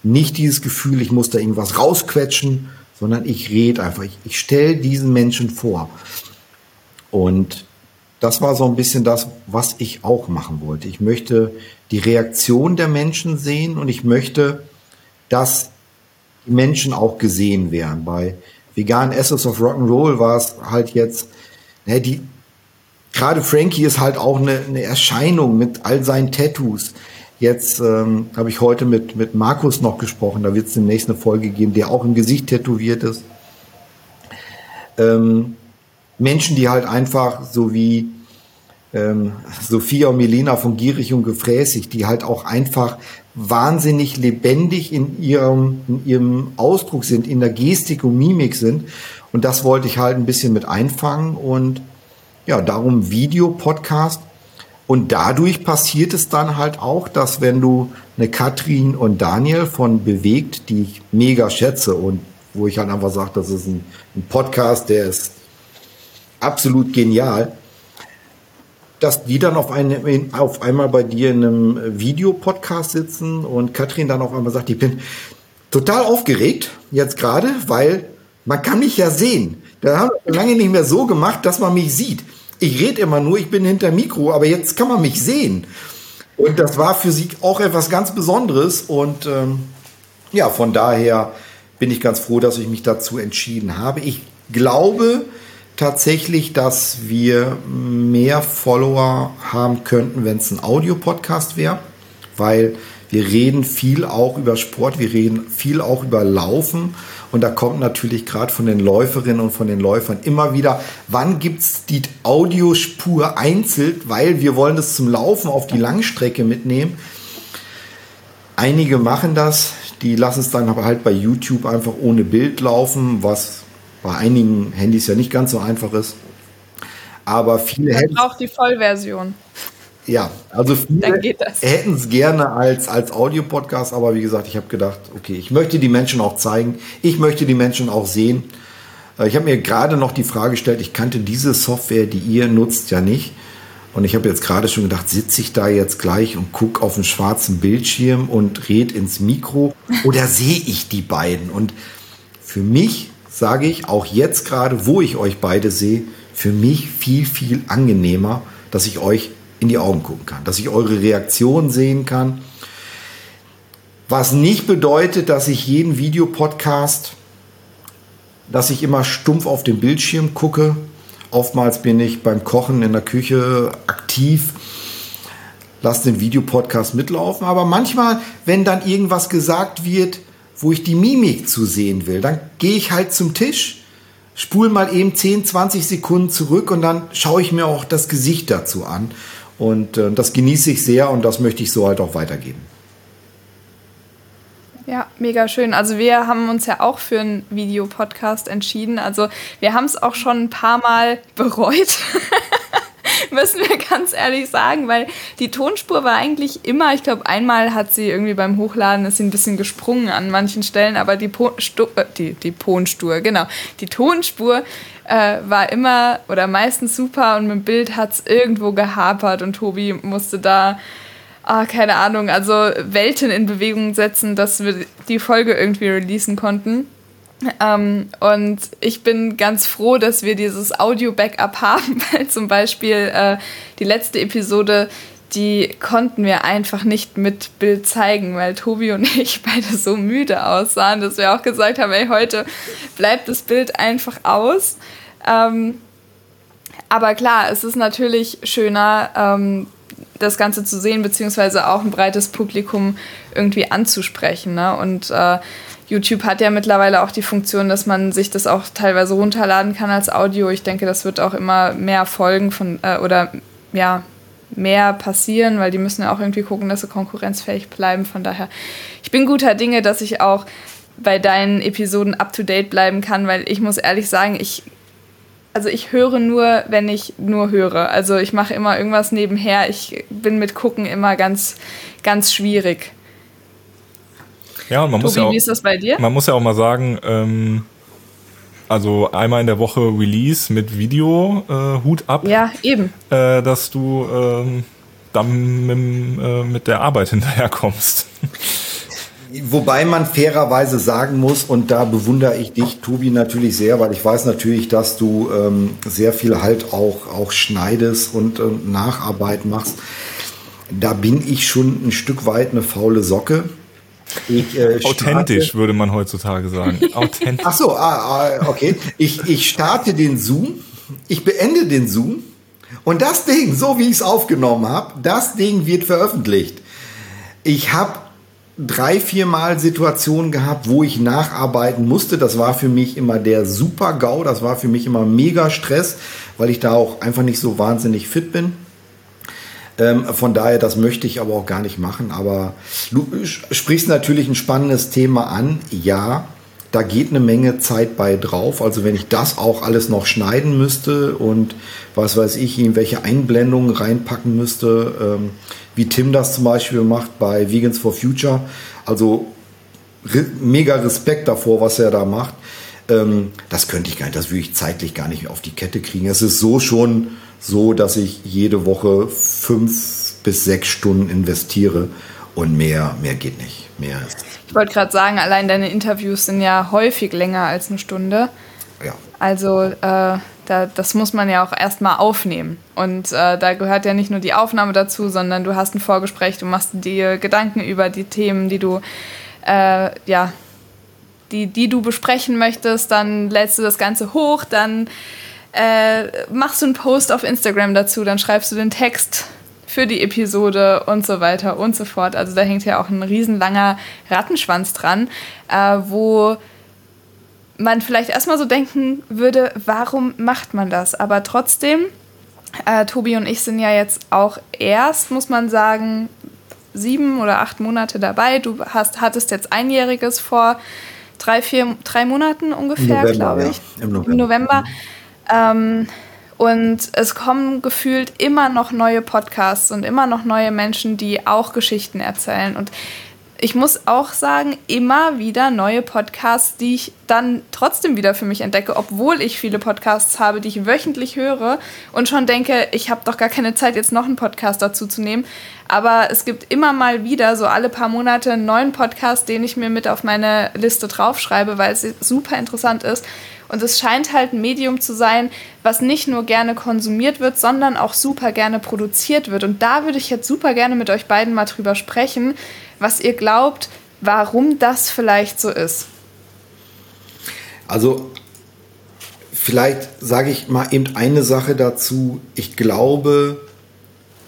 Nicht dieses Gefühl, ich muss da irgendwas rausquetschen, sondern ich rede einfach. Ich, ich stelle diesen Menschen vor. Und das war so ein bisschen das, was ich auch machen wollte. Ich möchte die Reaktion der Menschen sehen und ich möchte, dass die Menschen auch gesehen werden. Bei Vegan Essence of Rock'n'Roll war es halt jetzt, ne, die, gerade Frankie ist halt auch eine, eine Erscheinung mit all seinen Tattoos. Jetzt ähm, habe ich heute mit, mit Markus noch gesprochen, da wird es demnächst eine Folge geben, der auch im Gesicht tätowiert ist. Ähm, Menschen, die halt einfach so wie ähm, Sophia und Melina von Gierig und Gefräßig, die halt auch einfach wahnsinnig lebendig in ihrem, in ihrem Ausdruck sind, in der Gestik und Mimik sind. Und das wollte ich halt ein bisschen mit einfangen und ja, darum Videopodcast. Und dadurch passiert es dann halt auch, dass wenn du eine Katrin und Daniel von Bewegt, die ich mega schätze und wo ich halt einfach sage, das ist ein, ein Podcast, der ist absolut genial. dass die dann auf, eine, auf einmal bei dir in einem Videopodcast sitzen und Katrin dann auf einmal sagt, ich bin total aufgeregt jetzt gerade, weil man kann mich ja sehen. Da haben wir lange nicht mehr so gemacht, dass man mich sieht. Ich rede immer nur, ich bin hinter Mikro, aber jetzt kann man mich sehen. Und das war für sie auch etwas ganz Besonderes. Und ähm, ja, von daher bin ich ganz froh, dass ich mich dazu entschieden habe. Ich glaube tatsächlich, dass wir mehr Follower haben könnten, wenn es ein Audiopodcast wäre, weil wir reden viel auch über Sport, wir reden viel auch über Laufen. Und da kommt natürlich gerade von den Läuferinnen und von den Läufern immer wieder, wann gibt es die Audiospur einzeln, weil wir wollen das zum Laufen auf die Langstrecke mitnehmen. Einige machen das, die lassen es dann aber halt bei YouTube einfach ohne Bild laufen, was bei einigen Handys ja nicht ganz so einfach ist. Aber viele hätten. auch die Vollversion. Ja, also viele hätten es gerne als, als Audio-Podcast, aber wie gesagt, ich habe gedacht, okay, ich möchte die Menschen auch zeigen, ich möchte die Menschen auch sehen. Äh, ich habe mir gerade noch die Frage gestellt, ich kannte diese Software, die ihr nutzt, ja nicht. Und ich habe jetzt gerade schon gedacht, sitze ich da jetzt gleich und gucke auf einen schwarzen Bildschirm und red ins Mikro oder sehe ich die beiden? Und für mich sage ich auch jetzt gerade, wo ich euch beide sehe, für mich viel, viel angenehmer, dass ich euch in die Augen gucken kann, dass ich eure Reaktion sehen kann. Was nicht bedeutet, dass ich jeden Videopodcast, dass ich immer stumpf auf den Bildschirm gucke. Oftmals bin ich beim Kochen in der Küche aktiv, lasse den Videopodcast mitlaufen. Aber manchmal, wenn dann irgendwas gesagt wird, wo ich die Mimik zu sehen will, dann gehe ich halt zum Tisch, spule mal eben 10, 20 Sekunden zurück und dann schaue ich mir auch das Gesicht dazu an. Und äh, das genieße ich sehr und das möchte ich so halt auch weitergeben. Ja, mega schön. Also wir haben uns ja auch für einen Videopodcast entschieden. Also wir haben es auch schon ein paar Mal bereut. müssen wir ganz ehrlich sagen, weil die Tonspur war eigentlich immer, ich glaube, einmal hat sie irgendwie beim Hochladen ist sie ein bisschen gesprungen an manchen Stellen, aber die, po äh, die, die Tonspur, genau, die Tonspur äh, war immer oder meistens super und mit dem Bild hat es irgendwo gehapert und Tobi musste da ah, keine Ahnung, also Welten in Bewegung setzen, dass wir die Folge irgendwie releasen konnten. Ähm, und ich bin ganz froh, dass wir dieses Audio-Backup haben, weil zum Beispiel äh, die letzte Episode, die konnten wir einfach nicht mit Bild zeigen, weil Tobi und ich beide so müde aussahen, dass wir auch gesagt haben, ey, heute bleibt das Bild einfach aus. Ähm, aber klar, es ist natürlich schöner, ähm, das Ganze zu sehen, beziehungsweise auch ein breites Publikum irgendwie anzusprechen. Ne? Und äh, YouTube hat ja mittlerweile auch die Funktion, dass man sich das auch teilweise runterladen kann als Audio. Ich denke, das wird auch immer mehr Folgen von äh, oder ja, mehr passieren, weil die müssen ja auch irgendwie gucken, dass sie konkurrenzfähig bleiben. Von daher, ich bin guter Dinge, dass ich auch bei deinen Episoden up to date bleiben kann, weil ich muss ehrlich sagen, ich also ich höre nur, wenn ich nur höre. Also ich mache immer irgendwas nebenher. Ich bin mit gucken immer ganz ganz schwierig. Ja, und man Tobi, muss ja auch, wie ist das bei dir? Man muss ja auch mal sagen, ähm, also einmal in der Woche Release mit Video, äh, Hut ab. Ja, eben. Äh, dass du ähm, dann mit, äh, mit der Arbeit hinterherkommst. Wobei man fairerweise sagen muss, und da bewundere ich dich, Tobi, natürlich sehr, weil ich weiß natürlich, dass du ähm, sehr viel halt auch, auch schneidest und äh, Nacharbeit machst. Da bin ich schon ein Stück weit eine faule Socke. Ich, äh, Authentisch würde man heutzutage sagen. Authentisch. Ach so, ah, ah, okay. Ich, ich starte den Zoom, ich beende den Zoom und das Ding, so wie ich es aufgenommen habe, das Ding wird veröffentlicht. Ich habe drei, vier Mal Situationen gehabt, wo ich nacharbeiten musste. Das war für mich immer der Super-GAU, das war für mich immer mega Stress, weil ich da auch einfach nicht so wahnsinnig fit bin. Ähm, von daher, das möchte ich aber auch gar nicht machen. Aber du sprichst natürlich ein spannendes Thema an. Ja, da geht eine Menge Zeit bei drauf. Also wenn ich das auch alles noch schneiden müsste und was weiß ich, irgendwelche Einblendungen reinpacken müsste, ähm, wie Tim das zum Beispiel macht bei Vegans for Future. Also re mega Respekt davor, was er da macht. Ähm, das könnte ich gar nicht, das würde ich zeitlich gar nicht auf die Kette kriegen. Es ist so schon so, dass ich jede Woche fünf bis sechs Stunden investiere und mehr, mehr geht nicht. Mehr ich wollte gerade sagen, allein deine Interviews sind ja häufig länger als eine Stunde. Ja. Also äh, da, das muss man ja auch erstmal aufnehmen. Und äh, da gehört ja nicht nur die Aufnahme dazu, sondern du hast ein Vorgespräch, du machst dir Gedanken über die Themen, die du äh, ja, die, die du besprechen möchtest, dann lädst du das Ganze hoch, dann äh, machst du einen Post auf Instagram dazu, dann schreibst du den Text für die Episode und so weiter und so fort. Also da hängt ja auch ein riesenlanger Rattenschwanz dran, äh, wo man vielleicht erstmal so denken würde, warum macht man das? Aber trotzdem, äh, Tobi und ich sind ja jetzt auch erst, muss man sagen, sieben oder acht Monate dabei. Du hast, hattest jetzt einjähriges vor drei, vier, drei Monaten ungefähr, glaube ich. Ja. Im November. Im November. Ähm, und es kommen gefühlt immer noch neue Podcasts und immer noch neue Menschen, die auch Geschichten erzählen. Und ich muss auch sagen, immer wieder neue Podcasts, die ich dann trotzdem wieder für mich entdecke, obwohl ich viele Podcasts habe, die ich wöchentlich höre und schon denke, ich habe doch gar keine Zeit, jetzt noch einen Podcast dazu zu nehmen. Aber es gibt immer mal wieder, so alle paar Monate, einen neuen Podcast, den ich mir mit auf meine Liste draufschreibe, weil es super interessant ist. Und es scheint halt ein Medium zu sein, was nicht nur gerne konsumiert wird, sondern auch super gerne produziert wird. Und da würde ich jetzt super gerne mit euch beiden mal drüber sprechen, was ihr glaubt, warum das vielleicht so ist. Also vielleicht sage ich mal eben eine Sache dazu. Ich glaube,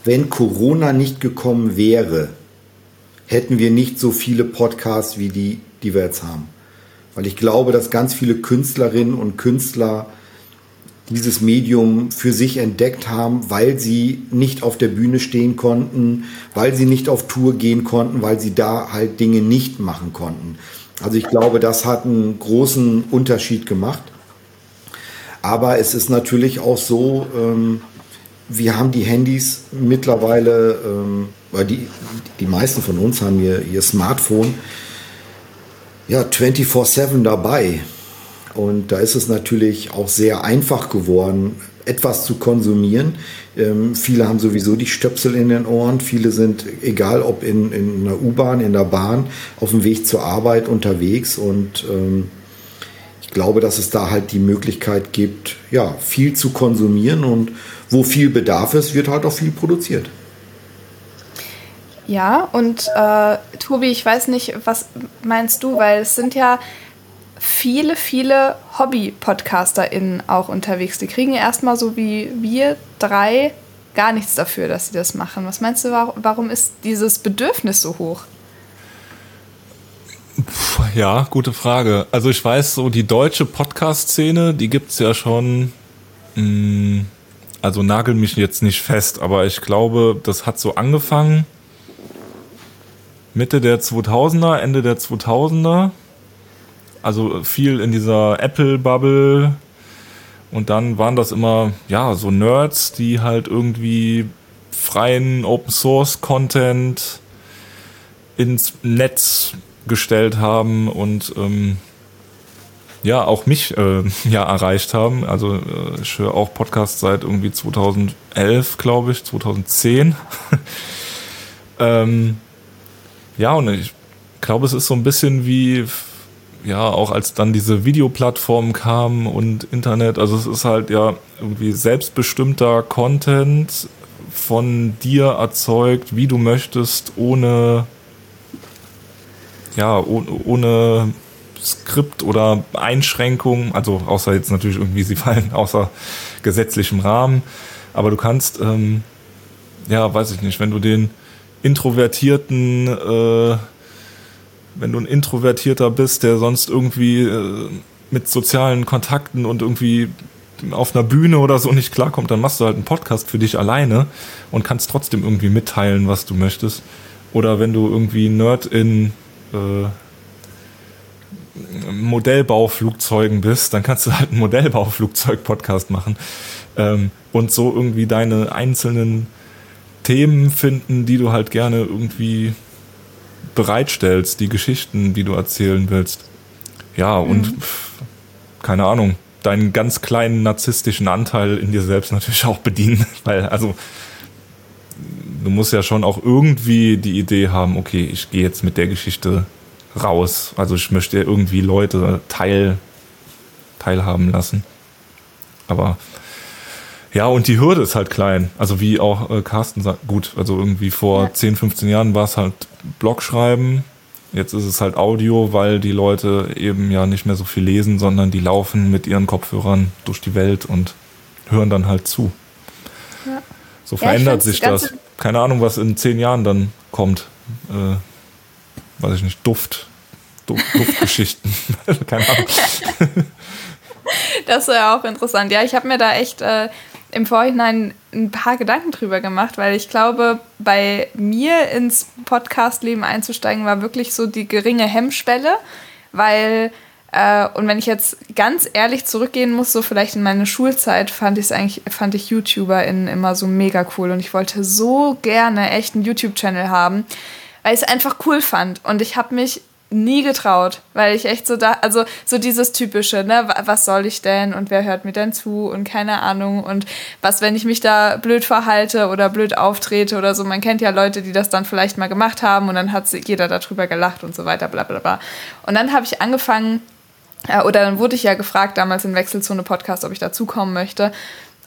wenn Corona nicht gekommen wäre, hätten wir nicht so viele Podcasts wie die, die wir jetzt haben. Weil ich glaube, dass ganz viele Künstlerinnen und Künstler dieses Medium für sich entdeckt haben, weil sie nicht auf der Bühne stehen konnten, weil sie nicht auf Tour gehen konnten, weil sie da halt Dinge nicht machen konnten. Also ich glaube, das hat einen großen Unterschied gemacht. Aber es ist natürlich auch so, ähm, wir haben die Handys mittlerweile, ähm, weil die, die meisten von uns haben ihr, ihr Smartphone ja, 24-7 dabei. Und da ist es natürlich auch sehr einfach geworden, etwas zu konsumieren. Ähm, viele haben sowieso die Stöpsel in den Ohren. Viele sind, egal ob in, in einer U-Bahn, in der Bahn, auf dem Weg zur Arbeit unterwegs. Und ähm, ich glaube, dass es da halt die Möglichkeit gibt, ja, viel zu konsumieren. Und wo viel Bedarf ist, wird halt auch viel produziert. Ja, und äh, Tobi, ich weiß nicht, was meinst du, weil es sind ja viele, viele Hobby-PodcasterInnen auch unterwegs. Die kriegen erstmal so wie wir drei gar nichts dafür, dass sie das machen. Was meinst du, warum ist dieses Bedürfnis so hoch? Ja, gute Frage. Also ich weiß, so die deutsche Podcast-Szene, die gibt es ja schon, mh, mm, also nagel mich jetzt nicht fest, aber ich glaube, das hat so angefangen Mitte der 2000er, Ende der 2000er. Also viel in dieser Apple-Bubble. Und dann waren das immer, ja, so Nerds, die halt irgendwie freien Open-Source-Content ins Netz gestellt haben und ähm, ja, auch mich äh, ja erreicht haben. Also äh, ich höre auch Podcasts seit irgendwie 2011, glaube ich, 2010. ähm, ja, und ich glaube, es ist so ein bisschen wie, ja, auch als dann diese Videoplattformen kamen und Internet, also es ist halt ja irgendwie selbstbestimmter Content von dir erzeugt, wie du möchtest, ohne, ja, ohne, ohne Skript oder Einschränkung, also außer jetzt natürlich irgendwie, sie fallen außer gesetzlichem Rahmen, aber du kannst, ähm, ja, weiß ich nicht, wenn du den introvertierten, äh, wenn du ein Introvertierter bist, der sonst irgendwie äh, mit sozialen Kontakten und irgendwie auf einer Bühne oder so nicht klarkommt, dann machst du halt einen Podcast für dich alleine und kannst trotzdem irgendwie mitteilen, was du möchtest. Oder wenn du irgendwie Nerd in äh, Modellbauflugzeugen bist, dann kannst du halt einen Modellbauflugzeug-Podcast machen ähm, und so irgendwie deine einzelnen Themen finden, die du halt gerne irgendwie bereitstellst, die Geschichten, die du erzählen willst. Ja, und mhm. keine Ahnung. deinen ganz kleinen narzisstischen Anteil in dir selbst natürlich auch bedienen, weil also du musst ja schon auch irgendwie die Idee haben, okay, ich gehe jetzt mit der Geschichte raus. Also ich möchte irgendwie Leute teil, teilhaben lassen. Aber ja, und die Hürde ist halt klein. Also wie auch äh, Carsten sagt, gut, also irgendwie vor ja. 10, 15 Jahren war es halt Blog schreiben. Jetzt ist es halt Audio, weil die Leute eben ja nicht mehr so viel lesen, sondern die laufen mit ihren Kopfhörern durch die Welt und hören dann halt zu. Ja. So verändert ja, sich das. Keine Ahnung, was in zehn Jahren dann kommt. Äh, weiß ich nicht, Duft. Duft Duftgeschichten. Keine Ahnung. Das ja auch interessant. Ja, ich habe mir da echt äh, im Vorhinein ein paar Gedanken drüber gemacht, weil ich glaube, bei mir ins Podcast-Leben einzusteigen war wirklich so die geringe Hemmschwelle, weil äh, und wenn ich jetzt ganz ehrlich zurückgehen muss, so vielleicht in meine Schulzeit, fand ich eigentlich, fand ich YouTuberInnen immer so mega cool. Und ich wollte so gerne echt einen YouTube-Channel haben, weil ich es einfach cool fand. Und ich habe mich nie getraut, weil ich echt so da, also so dieses typische, ne, was soll ich denn und wer hört mir denn zu und keine Ahnung und was, wenn ich mich da blöd verhalte oder blöd auftrete oder so. Man kennt ja Leute, die das dann vielleicht mal gemacht haben und dann hat jeder darüber gelacht und so weiter, bla bla bla. Und dann habe ich angefangen, äh, oder dann wurde ich ja gefragt, damals im Wechselzone Podcast, ob ich dazukommen möchte.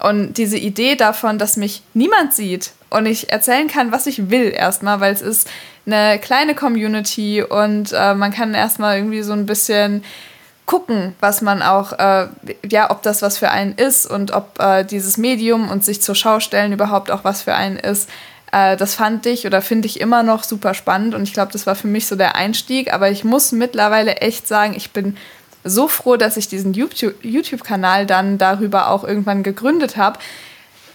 Und diese Idee davon, dass mich niemand sieht und ich erzählen kann, was ich will erstmal, weil es ist eine kleine Community und äh, man kann erstmal irgendwie so ein bisschen gucken, was man auch, äh, ja, ob das was für einen ist und ob äh, dieses Medium und sich zur Schau stellen überhaupt auch was für einen ist. Äh, das fand ich oder finde ich immer noch super spannend und ich glaube, das war für mich so der Einstieg. Aber ich muss mittlerweile echt sagen, ich bin so froh, dass ich diesen YouTube-Kanal dann darüber auch irgendwann gegründet habe.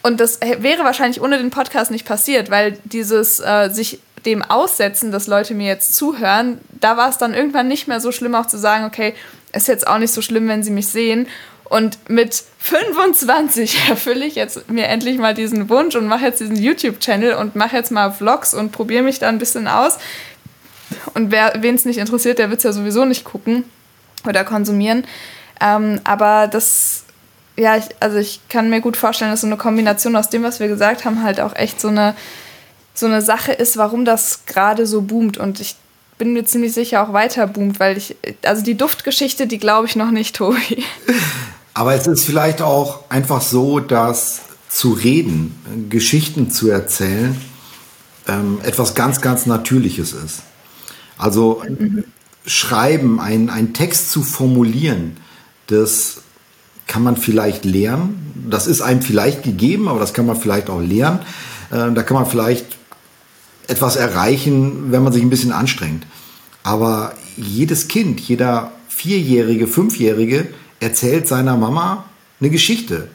Und das wäre wahrscheinlich ohne den Podcast nicht passiert, weil dieses äh, sich dem aussetzen, dass Leute mir jetzt zuhören, da war es dann irgendwann nicht mehr so schlimm, auch zu sagen, okay, ist jetzt auch nicht so schlimm, wenn sie mich sehen. Und mit 25 erfülle ich jetzt mir endlich mal diesen Wunsch und mache jetzt diesen YouTube-Channel und mache jetzt mal Vlogs und probiere mich da ein bisschen aus. Und wen es nicht interessiert, der wird es ja sowieso nicht gucken oder konsumieren. Ähm, aber das, ja, ich, also ich kann mir gut vorstellen, dass so eine Kombination aus dem, was wir gesagt haben, halt auch echt so eine, so eine Sache ist, warum das gerade so boomt. Und ich bin mir ziemlich sicher auch weiter boomt, weil ich, also die Duftgeschichte, die glaube ich noch nicht, Tobi. Aber es ist vielleicht auch einfach so, dass zu reden, Geschichten zu erzählen, ähm, etwas ganz, ganz Natürliches ist. Also mhm schreiben, einen, einen Text zu formulieren, das kann man vielleicht lernen. Das ist einem vielleicht gegeben, aber das kann man vielleicht auch lernen. Äh, da kann man vielleicht etwas erreichen, wenn man sich ein bisschen anstrengt. Aber jedes Kind, jeder Vierjährige, Fünfjährige erzählt seiner Mama eine Geschichte.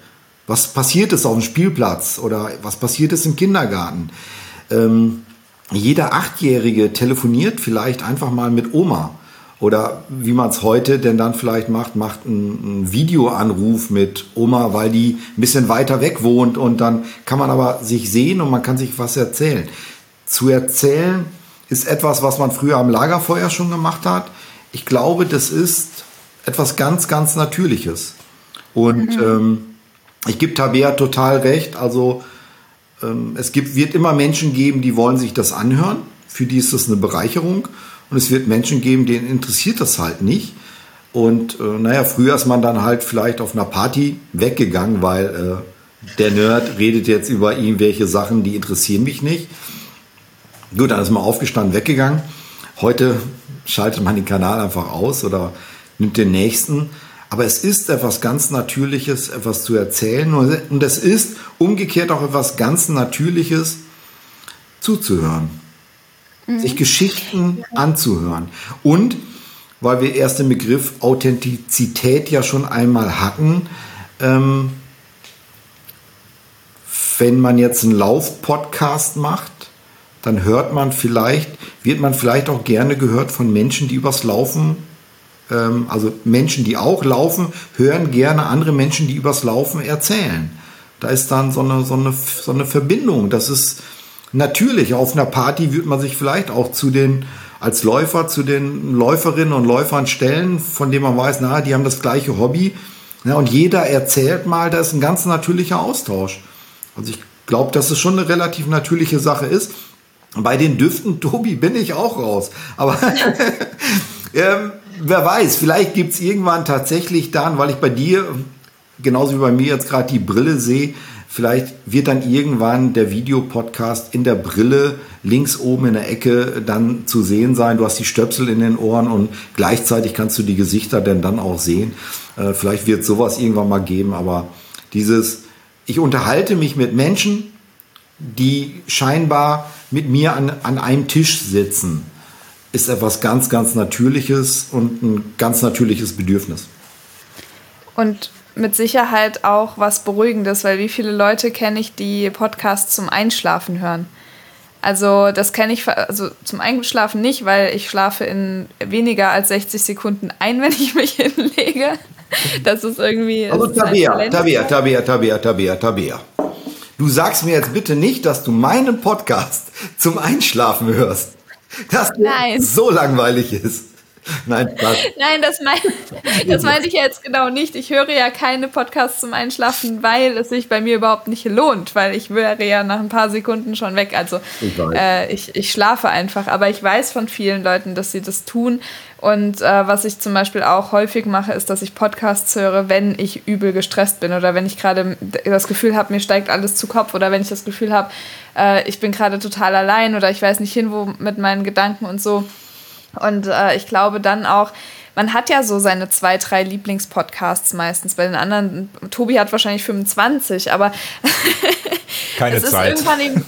Was passiert ist auf dem Spielplatz oder was passiert ist im Kindergarten. Ähm, jeder Achtjährige telefoniert vielleicht einfach mal mit Oma oder wie man es heute denn dann vielleicht macht, macht einen, Videoanruf mit Oma, weil die ein bisschen weiter weg wohnt und dann kann man aber sich sehen und man kann sich was erzählen. Zu erzählen ist etwas, was man früher am Lagerfeuer schon gemacht hat. Ich glaube, das ist etwas ganz, ganz Natürliches. Und mhm. ähm, ich gebe Tabea total recht. Also ähm, es gibt, wird immer Menschen geben, die wollen sich das anhören. Für die ist das eine Bereicherung. Und es wird Menschen geben, denen interessiert das halt nicht. Und äh, naja, früher ist man dann halt vielleicht auf einer Party weggegangen, weil äh, der Nerd redet jetzt über irgendwelche Sachen, die interessieren mich nicht. Gut, dann ist man aufgestanden, weggegangen. Heute schaltet man den Kanal einfach aus oder nimmt den nächsten. Aber es ist etwas ganz Natürliches, etwas zu erzählen. Und es ist umgekehrt auch etwas ganz Natürliches zuzuhören mhm. sich Geschichten anzuhören. Und weil wir erst den Begriff Authentizität ja schon einmal hatten, ähm, wenn man jetzt einen Lauf-Podcast macht, dann hört man vielleicht, wird man vielleicht auch gerne gehört von Menschen, die übers Laufen, ähm, also Menschen, die auch laufen, hören gerne andere Menschen, die übers Laufen erzählen. Da ist dann so eine, so eine, so eine Verbindung. Das ist, Natürlich, auf einer Party wird man sich vielleicht auch zu den, als Läufer, zu den Läuferinnen und Läufern stellen, von denen man weiß, na, die haben das gleiche Hobby. Ja, und jeder erzählt mal, da ist ein ganz natürlicher Austausch. Also ich glaube, dass es schon eine relativ natürliche Sache ist. Bei den Düften, Tobi, bin ich auch raus. Aber ähm, wer weiß, vielleicht gibt es irgendwann tatsächlich dann, weil ich bei dir, genauso wie bei mir jetzt gerade die Brille sehe, vielleicht wird dann irgendwann der Videopodcast in der Brille links oben in der Ecke dann zu sehen sein. Du hast die Stöpsel in den Ohren und gleichzeitig kannst du die Gesichter denn dann auch sehen. Äh, vielleicht wird sowas irgendwann mal geben, aber dieses, ich unterhalte mich mit Menschen, die scheinbar mit mir an, an einem Tisch sitzen, ist etwas ganz, ganz Natürliches und ein ganz natürliches Bedürfnis. Und mit Sicherheit auch was Beruhigendes, weil wie viele Leute kenne ich, die Podcasts zum Einschlafen hören? Also das kenne ich also zum Einschlafen nicht, weil ich schlafe in weniger als 60 Sekunden ein, wenn ich mich hinlege. Das ist irgendwie. Also Tabea, Tabea, Tabea, Tabea, Tabea, Tabea. Du sagst mir jetzt bitte nicht, dass du meinen Podcast zum Einschlafen hörst. Das so langweilig ist. Nein, Spaß. Nein, das, mein, das meinte ich jetzt genau nicht. Ich höre ja keine Podcasts zum Einschlafen, weil es sich bei mir überhaupt nicht lohnt, weil ich wäre ja nach ein paar Sekunden schon weg. Also ich, äh, ich, ich schlafe einfach. Aber ich weiß von vielen Leuten, dass sie das tun. Und äh, was ich zum Beispiel auch häufig mache, ist, dass ich Podcasts höre, wenn ich übel gestresst bin oder wenn ich gerade das Gefühl habe, mir steigt alles zu Kopf oder wenn ich das Gefühl habe, äh, ich bin gerade total allein oder ich weiß nicht hin, wo mit meinen Gedanken und so. Und äh, ich glaube dann auch, man hat ja so seine zwei, drei Lieblingspodcasts meistens. Bei den anderen, Tobi hat wahrscheinlich 25, aber keine es Zeit. Ist irgendwann eben,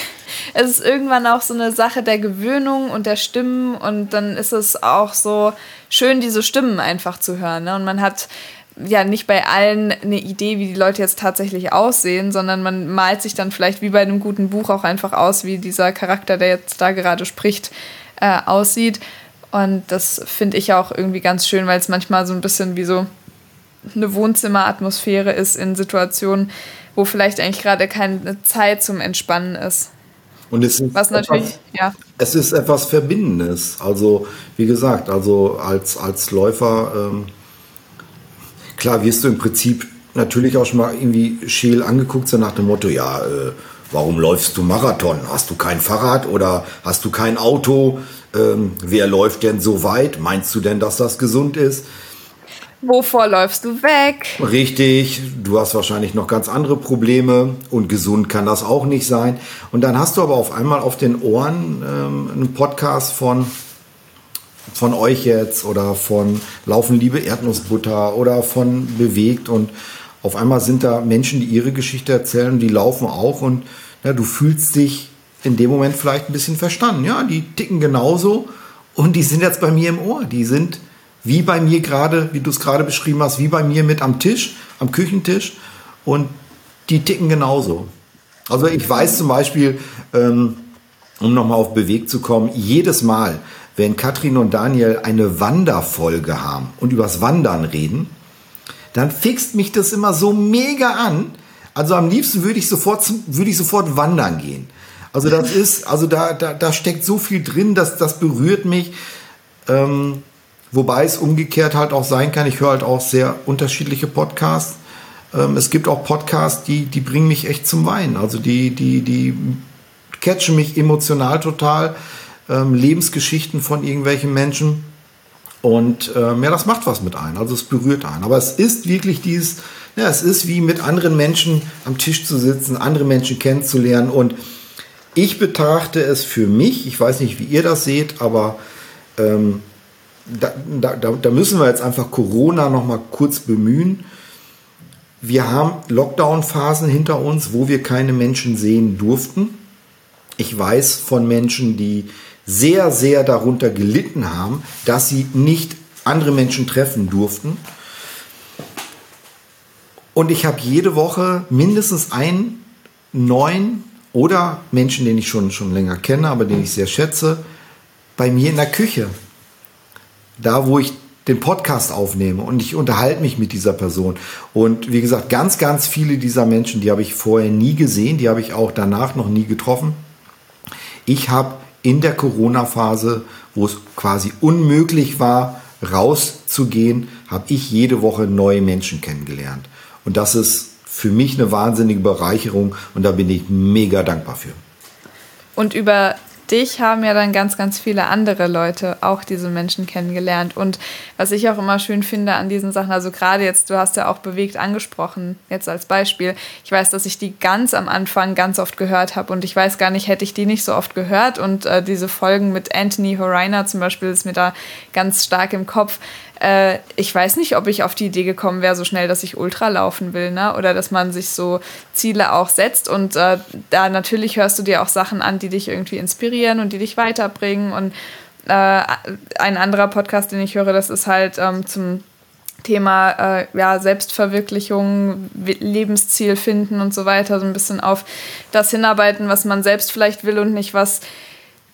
es ist irgendwann auch so eine Sache der Gewöhnung und der Stimmen und dann ist es auch so schön, diese Stimmen einfach zu hören. Ne? Und man hat ja nicht bei allen eine Idee, wie die Leute jetzt tatsächlich aussehen, sondern man malt sich dann vielleicht wie bei einem guten Buch auch einfach aus, wie dieser Charakter, der jetzt da gerade spricht, äh, aussieht. Und das finde ich auch irgendwie ganz schön, weil es manchmal so ein bisschen wie so eine Wohnzimmeratmosphäre ist in Situationen, wo vielleicht eigentlich gerade keine Zeit zum Entspannen ist. Und es ist, Was natürlich, etwas, ja. es ist etwas Verbindendes. Also, wie gesagt, also als, als Läufer, ähm, klar wirst du im Prinzip natürlich auch schon mal irgendwie scheel angeguckt, so nach dem Motto, ja, äh, Warum läufst du Marathon? Hast du kein Fahrrad oder hast du kein Auto? Ähm, wer läuft denn so weit? Meinst du denn, dass das gesund ist? Wovor läufst du weg? Richtig, du hast wahrscheinlich noch ganz andere Probleme und gesund kann das auch nicht sein. Und dann hast du aber auf einmal auf den Ohren ähm, einen Podcast von, von euch jetzt oder von Laufen Liebe Erdnussbutter oder von Bewegt und auf einmal sind da Menschen, die ihre Geschichte erzählen, die laufen auch und ja, du fühlst dich in dem Moment vielleicht ein bisschen verstanden. Ja, die ticken genauso und die sind jetzt bei mir im Ohr. Die sind wie bei mir gerade, wie du es gerade beschrieben hast, wie bei mir mit am Tisch, am Küchentisch und die ticken genauso. Also ich weiß zum Beispiel, ähm, um nochmal auf Beweg zu kommen, jedes Mal, wenn Katrin und Daniel eine Wanderfolge haben und übers Wandern reden, dann fixt mich das immer so mega an. Also am liebsten würde ich sofort, würde ich sofort wandern gehen. Also das ist, also da, da, da steckt so viel drin, dass das berührt mich. Ähm, wobei es umgekehrt halt auch sein kann. Ich höre halt auch sehr unterschiedliche Podcasts. Ähm, es gibt auch Podcasts, die, die bringen mich echt zum Weinen. Also die, die, die catchen mich emotional total. Ähm, Lebensgeschichten von irgendwelchen Menschen. Und ähm, ja, das macht was mit einem, also es berührt einen. Aber es ist wirklich dieses, ja, es ist wie mit anderen Menschen am Tisch zu sitzen, andere Menschen kennenzulernen. Und ich betrachte es für mich, ich weiß nicht, wie ihr das seht, aber ähm, da, da, da müssen wir jetzt einfach Corona noch mal kurz bemühen. Wir haben Lockdown-Phasen hinter uns, wo wir keine Menschen sehen durften. Ich weiß von Menschen, die sehr, sehr darunter gelitten haben, dass sie nicht andere Menschen treffen durften. Und ich habe jede Woche mindestens einen neuen oder Menschen, den ich schon, schon länger kenne, aber den ich sehr schätze, bei mir in der Küche. Da, wo ich den Podcast aufnehme und ich unterhalte mich mit dieser Person. Und wie gesagt, ganz, ganz viele dieser Menschen, die habe ich vorher nie gesehen, die habe ich auch danach noch nie getroffen. Ich habe in der Corona-Phase, wo es quasi unmöglich war, rauszugehen, habe ich jede Woche neue Menschen kennengelernt. Und das ist für mich eine wahnsinnige Bereicherung und da bin ich mega dankbar für. Und über dich haben ja dann ganz, ganz viele andere Leute auch diese Menschen kennengelernt. Und was ich auch immer schön finde an diesen Sachen, also gerade jetzt, du hast ja auch bewegt angesprochen, jetzt als Beispiel. Ich weiß, dass ich die ganz am Anfang ganz oft gehört habe und ich weiß gar nicht, hätte ich die nicht so oft gehört. Und äh, diese Folgen mit Anthony Horiner zum Beispiel ist mir da ganz stark im Kopf äh, ich weiß nicht, ob ich auf die Idee gekommen wäre, so schnell, dass ich Ultra laufen will, ne? Oder dass man sich so Ziele auch setzt. Und äh, da natürlich hörst du dir auch Sachen an, die dich irgendwie inspirieren und die dich weiterbringen. Und äh, ein anderer Podcast, den ich höre, das ist halt ähm, zum Thema äh, ja, Selbstverwirklichung, Lebensziel finden und so weiter, so ein bisschen auf das hinarbeiten, was man selbst vielleicht will und nicht was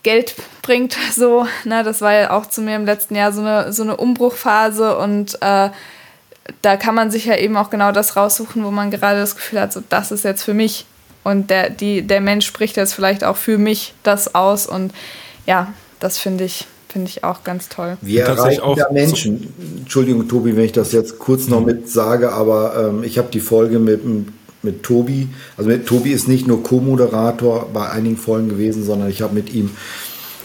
Geld bringt. So, ne, das war ja auch zu mir im letzten Jahr so eine, so eine Umbruchphase und äh, da kann man sich ja eben auch genau das raussuchen, wo man gerade das Gefühl hat, so das ist jetzt für mich und der, die, der Mensch spricht jetzt vielleicht auch für mich das aus und ja, das finde ich, finde ich auch ganz toll. Wir erreichen auch ja Menschen. Entschuldigung, Tobi, wenn ich das jetzt kurz noch mit sage, aber ähm, ich habe die Folge mit dem mit Tobi. Also mit Tobi ist nicht nur Co-Moderator bei einigen Folgen gewesen, sondern ich habe mit ihm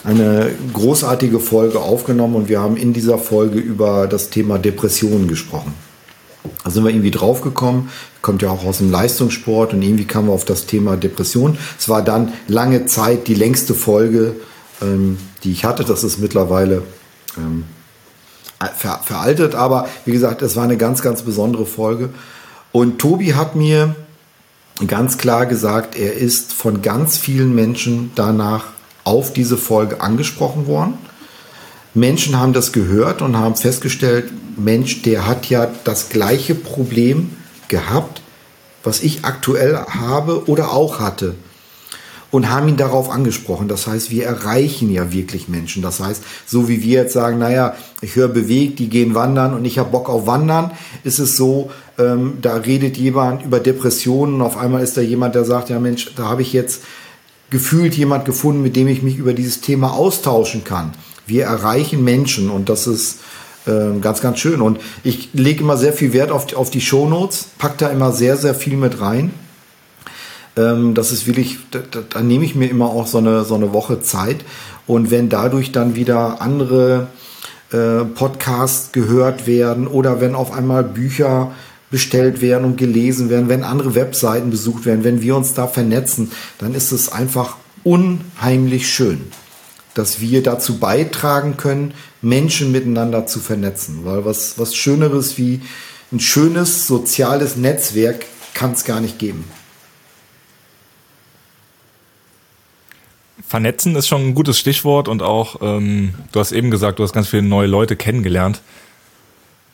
eine großartige Folge aufgenommen und wir haben in dieser Folge über das Thema Depressionen gesprochen. Da sind wir irgendwie draufgekommen, kommt ja auch aus dem Leistungssport und irgendwie kamen wir auf das Thema Depression. Es war dann lange Zeit die längste Folge, ähm, die ich hatte. Das ist mittlerweile ähm, ver veraltet, aber wie gesagt, es war eine ganz, ganz besondere Folge. Und Tobi hat mir ganz klar gesagt, er ist von ganz vielen Menschen danach auf diese Folge angesprochen worden. Menschen haben das gehört und haben festgestellt, Mensch, der hat ja das gleiche Problem gehabt, was ich aktuell habe oder auch hatte und haben ihn darauf angesprochen. Das heißt, wir erreichen ja wirklich Menschen. Das heißt, so wie wir jetzt sagen, naja, ich höre bewegt, die gehen wandern und ich habe Bock auf Wandern, ist es so, ähm, da redet jemand über Depressionen und auf einmal ist da jemand, der sagt, ja Mensch, da habe ich jetzt gefühlt jemand gefunden, mit dem ich mich über dieses Thema austauschen kann. Wir erreichen Menschen und das ist äh, ganz, ganz schön. Und ich lege immer sehr viel Wert auf die, auf die Shownotes, pack da immer sehr, sehr viel mit rein. Ähm, das ist wirklich, da, da, nehme ich mir immer auch so eine, so eine Woche Zeit. Und wenn dadurch dann wieder andere äh, Podcasts gehört werden oder wenn auf einmal Bücher bestellt werden und gelesen werden, wenn andere Webseiten besucht werden, wenn wir uns da vernetzen, dann ist es einfach unheimlich schön, dass wir dazu beitragen können, Menschen miteinander zu vernetzen. Weil was, was Schöneres wie ein schönes soziales Netzwerk kann es gar nicht geben. Vernetzen ist schon ein gutes Stichwort und auch, ähm, du hast eben gesagt, du hast ganz viele neue Leute kennengelernt.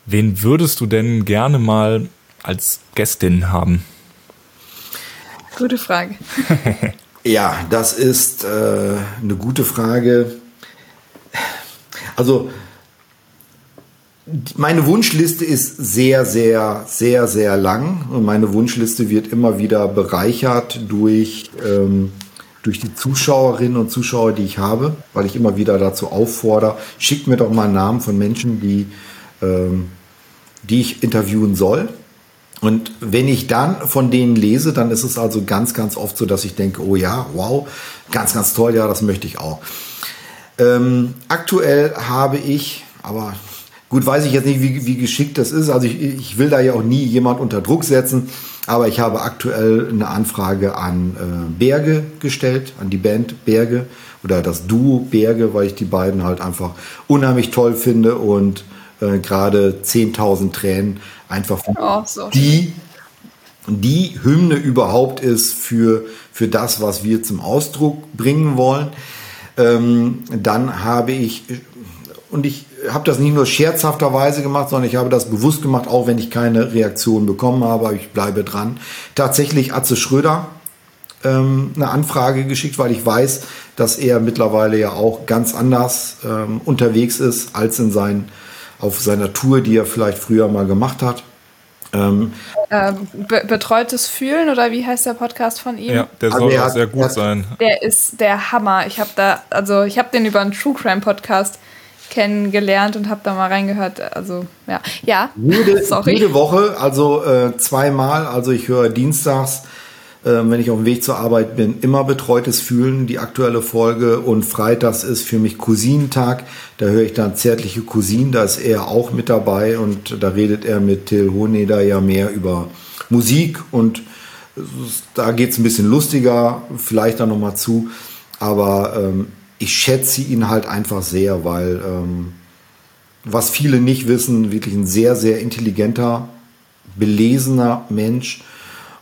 Wen würdest du denn gerne mal als Gästin haben? Gute Frage. ja, das ist äh, eine gute Frage. Also, meine Wunschliste ist sehr, sehr, sehr, sehr lang und meine Wunschliste wird immer wieder bereichert durch ähm, durch die Zuschauerinnen und Zuschauer, die ich habe, weil ich immer wieder dazu auffordere, schickt mir doch mal Namen von Menschen, die, ähm, die ich interviewen soll. Und wenn ich dann von denen lese, dann ist es also ganz, ganz oft so, dass ich denke, oh ja, wow, ganz, ganz toll, ja, das möchte ich auch. Ähm, aktuell habe ich, aber gut, weiß ich jetzt nicht, wie, wie geschickt das ist. Also ich, ich will da ja auch nie jemand unter Druck setzen. Aber ich habe aktuell eine Anfrage an äh, Berge gestellt, an die Band Berge oder das Duo Berge, weil ich die beiden halt einfach unheimlich toll finde und äh, gerade 10.000 Tränen einfach oh, so. die, die Hymne überhaupt ist für, für das, was wir zum Ausdruck bringen wollen. Ähm, dann habe ich, und ich habe das nicht nur scherzhafterweise gemacht, sondern ich habe das bewusst gemacht, auch wenn ich keine Reaktion bekommen habe. Ich bleibe dran. Tatsächlich Atze Schröder ähm, eine Anfrage geschickt, weil ich weiß, dass er mittlerweile ja auch ganz anders ähm, unterwegs ist als in seinen, auf seiner Tour, die er vielleicht früher mal gemacht hat. Ähm, ähm, be betreutes Fühlen oder wie heißt der Podcast von ihm? Ja, der soll auch sehr gut sein. Der ist der Hammer. Ich habe da, also ich habe den über einen True Crime Podcast kennengelernt und habe da mal reingehört. Also ja, ja. Jede, jede Woche, also äh, zweimal. Also ich höre dienstags, äh, wenn ich auf dem Weg zur Arbeit bin, immer betreutes Fühlen, die aktuelle Folge. Und freitags ist für mich Cousinentag. Da höre ich dann zärtliche Cousinen. Da ist er auch mit dabei und da redet er mit Till Honeder ja mehr über Musik und da geht es ein bisschen lustiger, vielleicht dann nochmal zu. Aber ähm, ich schätze ihn halt einfach sehr, weil ähm, was viele nicht wissen, wirklich ein sehr, sehr intelligenter, belesener Mensch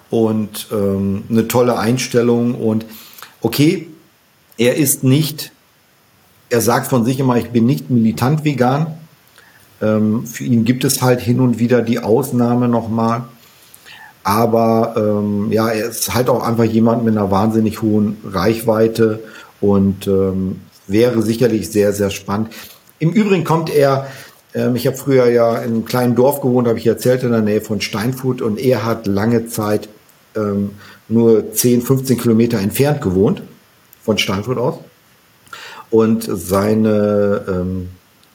und ähm, eine tolle Einstellung. Und okay, er ist nicht, er sagt von sich immer, ich bin nicht militant vegan. Ähm, für ihn gibt es halt hin und wieder die Ausnahme nochmal. Aber ähm, ja, er ist halt auch einfach jemand mit einer wahnsinnig hohen Reichweite und ähm, wäre sicherlich sehr, sehr spannend. Im Übrigen kommt er, ähm, ich habe früher ja in einem kleinen Dorf gewohnt, habe ich erzählt, in der Nähe von Steinfurt und er hat lange Zeit ähm, nur 10, 15 Kilometer entfernt gewohnt von Steinfurt aus. Und seine ähm,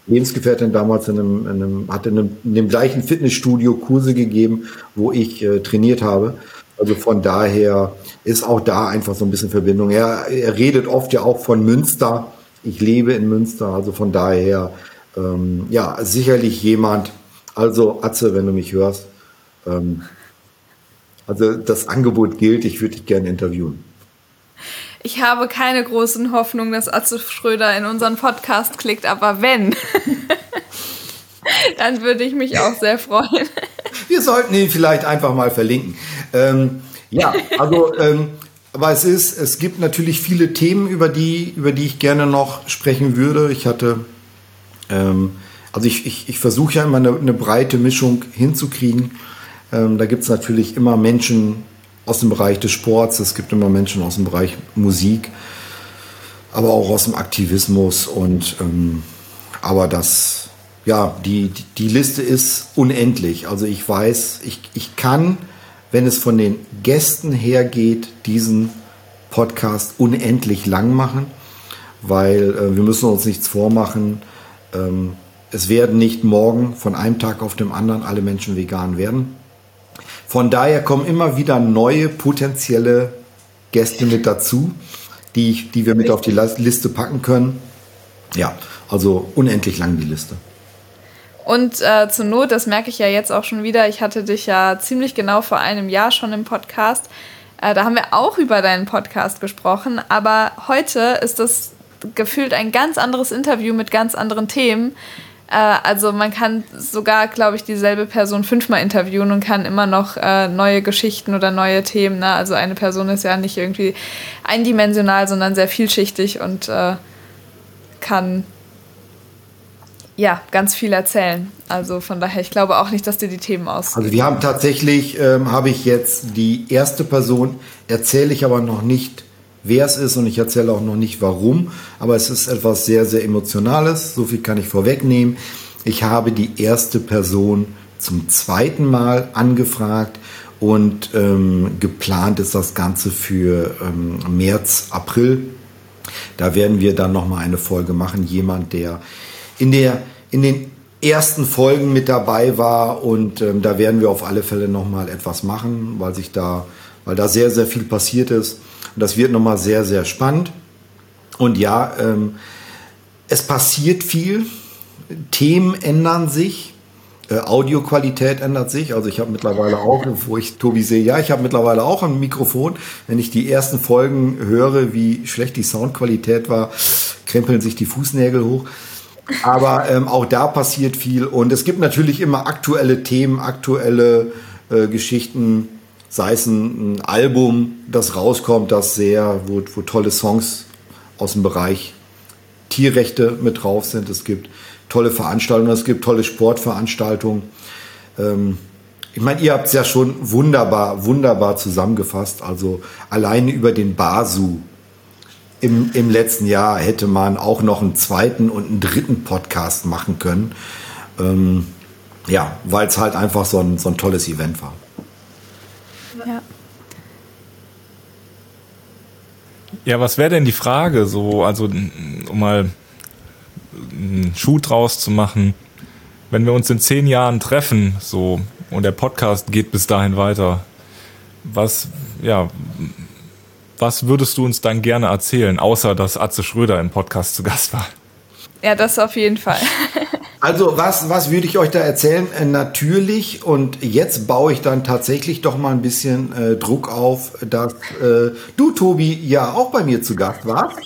Lebensgefährtin damals in einem, in einem, hat in, einem, in dem gleichen Fitnessstudio Kurse gegeben, wo ich äh, trainiert habe. Also von daher ist auch da einfach so ein bisschen Verbindung. Er, er redet oft ja auch von Münster. Ich lebe in Münster, also von daher ähm, ja sicherlich jemand. Also Atze, wenn du mich hörst, ähm, also das Angebot gilt. Ich würde dich gerne interviewen. Ich habe keine großen Hoffnungen, dass Atze Schröder in unseren Podcast klickt, aber wenn, dann würde ich mich auch sehr freuen. Wir sollten ihn vielleicht einfach mal verlinken. Ähm, ja, also, ähm, aber es ist, es gibt natürlich viele Themen, über die, über die ich gerne noch sprechen würde. Ich hatte, ähm, also ich, ich, ich versuche ja immer eine, eine, breite Mischung hinzukriegen. Ähm, da gibt es natürlich immer Menschen, aus dem Bereich des Sports, es gibt immer Menschen aus dem Bereich Musik, aber auch aus dem Aktivismus und ähm, aber das, ja, die, die, Liste ist unendlich. Also ich weiß, ich, ich kann, wenn es von den Gästen her geht, diesen Podcast unendlich lang machen, weil äh, wir müssen uns nichts vormachen. Ähm, es werden nicht morgen von einem Tag auf dem anderen alle Menschen vegan werden. Von daher kommen immer wieder neue potenzielle Gäste mit dazu, die, die wir mit auf die Liste packen können. Ja, also unendlich lang die Liste. Und äh, zur Not, das merke ich ja jetzt auch schon wieder, ich hatte dich ja ziemlich genau vor einem Jahr schon im Podcast. Äh, da haben wir auch über deinen Podcast gesprochen, aber heute ist das gefühlt ein ganz anderes Interview mit ganz anderen Themen. Äh, also man kann sogar, glaube ich, dieselbe Person fünfmal interviewen und kann immer noch äh, neue Geschichten oder neue Themen. Ne? Also eine Person ist ja nicht irgendwie eindimensional, sondern sehr vielschichtig und äh, kann ja ganz viel erzählen. Also von daher, ich glaube auch nicht, dass dir die Themen aus. Also wir haben tatsächlich, ähm, habe ich jetzt die erste Person, erzähle ich aber noch nicht wer es ist und ich erzähle auch noch nicht warum, aber es ist etwas sehr, sehr Emotionales. So viel kann ich vorwegnehmen. Ich habe die erste Person zum zweiten Mal angefragt und ähm, geplant ist das Ganze für ähm, März, April. Da werden wir dann nochmal eine Folge machen. Jemand, der in, der in den ersten Folgen mit dabei war und ähm, da werden wir auf alle Fälle nochmal etwas machen, weil sich da, weil da sehr, sehr viel passiert ist. Und das wird nochmal sehr, sehr spannend. Und ja, ähm, es passiert viel. Themen ändern sich. Äh, Audioqualität ändert sich. Also ich habe mittlerweile auch, wo ich Tobi sehe, ja, ich habe mittlerweile auch ein Mikrofon. Wenn ich die ersten Folgen höre, wie schlecht die Soundqualität war, krempeln sich die Fußnägel hoch. Aber ähm, auch da passiert viel. Und es gibt natürlich immer aktuelle Themen, aktuelle äh, Geschichten sei es ein, ein Album, das rauskommt, das sehr, wo, wo tolle Songs aus dem Bereich Tierrechte mit drauf sind. Es gibt tolle Veranstaltungen, es gibt tolle Sportveranstaltungen. Ähm, ich meine, ihr habt es ja schon wunderbar, wunderbar zusammengefasst. Also alleine über den Basu im, im letzten Jahr hätte man auch noch einen zweiten und einen dritten Podcast machen können. Ähm, ja, weil es halt einfach so ein, so ein tolles Event war. Ja. Ja, was wäre denn die Frage so, also um mal einen Schuh draus zu machen. Wenn wir uns in zehn Jahren treffen, so, und der Podcast geht bis dahin weiter, was, ja, was würdest du uns dann gerne erzählen, außer dass Atze Schröder im Podcast zu Gast war? Ja, das auf jeden Fall. Also was, was würde ich euch da erzählen? Äh, natürlich, und jetzt baue ich dann tatsächlich doch mal ein bisschen äh, Druck auf, dass äh, du, Tobi, ja auch bei mir zu Gast warst.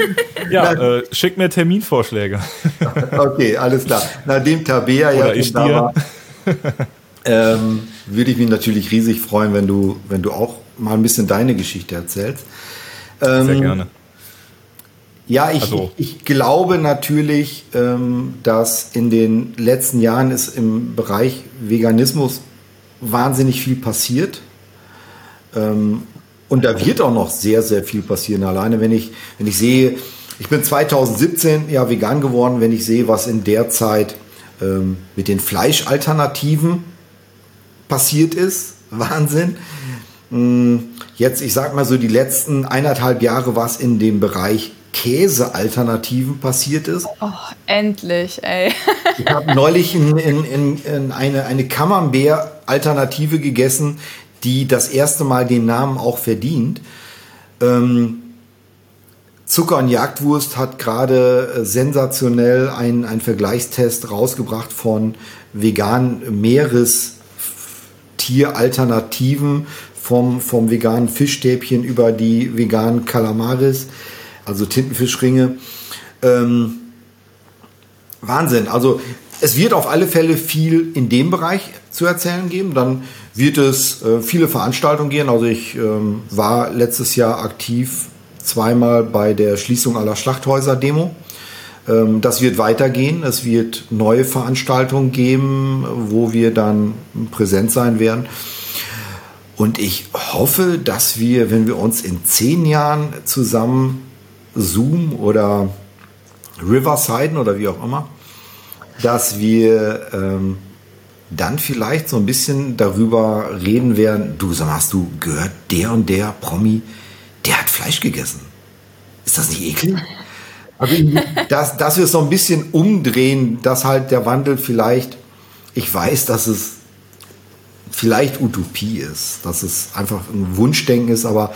ja, äh, schick mir Terminvorschläge. okay, alles klar. Nachdem Tabea ja ich da war, ähm, würde ich mich natürlich riesig freuen, wenn du, wenn du auch mal ein bisschen deine Geschichte erzählst. Ähm, Sehr gerne. Ja, ich, also. ich, glaube natürlich, ähm, dass in den letzten Jahren ist im Bereich Veganismus wahnsinnig viel passiert. Ähm, und da wird auch noch sehr, sehr viel passieren. Alleine wenn ich, wenn ich sehe, ich bin 2017 ja vegan geworden, wenn ich sehe, was in der Zeit ähm, mit den Fleischalternativen passiert ist. Wahnsinn. Hm, jetzt, ich sag mal so, die letzten eineinhalb Jahre, was in dem Bereich Käsealternativen passiert ist. Oh, endlich, ey. ich habe neulich in, in, in, in eine, eine Camembert-Alternative gegessen, die das erste Mal den Namen auch verdient. Ähm, Zucker und Jagdwurst hat gerade äh, sensationell einen, einen Vergleichstest rausgebracht von veganen Meerestieralternativen vom, vom veganen Fischstäbchen über die veganen Kalamaris also Tintenfischringe. Ähm, Wahnsinn. Also es wird auf alle Fälle viel in dem Bereich zu erzählen geben. Dann wird es äh, viele Veranstaltungen gehen. Also ich ähm, war letztes Jahr aktiv zweimal bei der Schließung aller Schlachthäuser-Demo. Ähm, das wird weitergehen. Es wird neue Veranstaltungen geben, wo wir dann präsent sein werden. Und ich hoffe, dass wir, wenn wir uns in zehn Jahren zusammen Zoom oder Riverside oder wie auch immer, dass wir ähm, dann vielleicht so ein bisschen darüber reden werden, du sag hast du gehört, der und der Promi, der hat Fleisch gegessen. Ist das nicht eklig? Also, dass, dass wir es so ein bisschen umdrehen, dass halt der Wandel vielleicht, ich weiß, dass es vielleicht Utopie ist, dass es einfach ein Wunschdenken ist, aber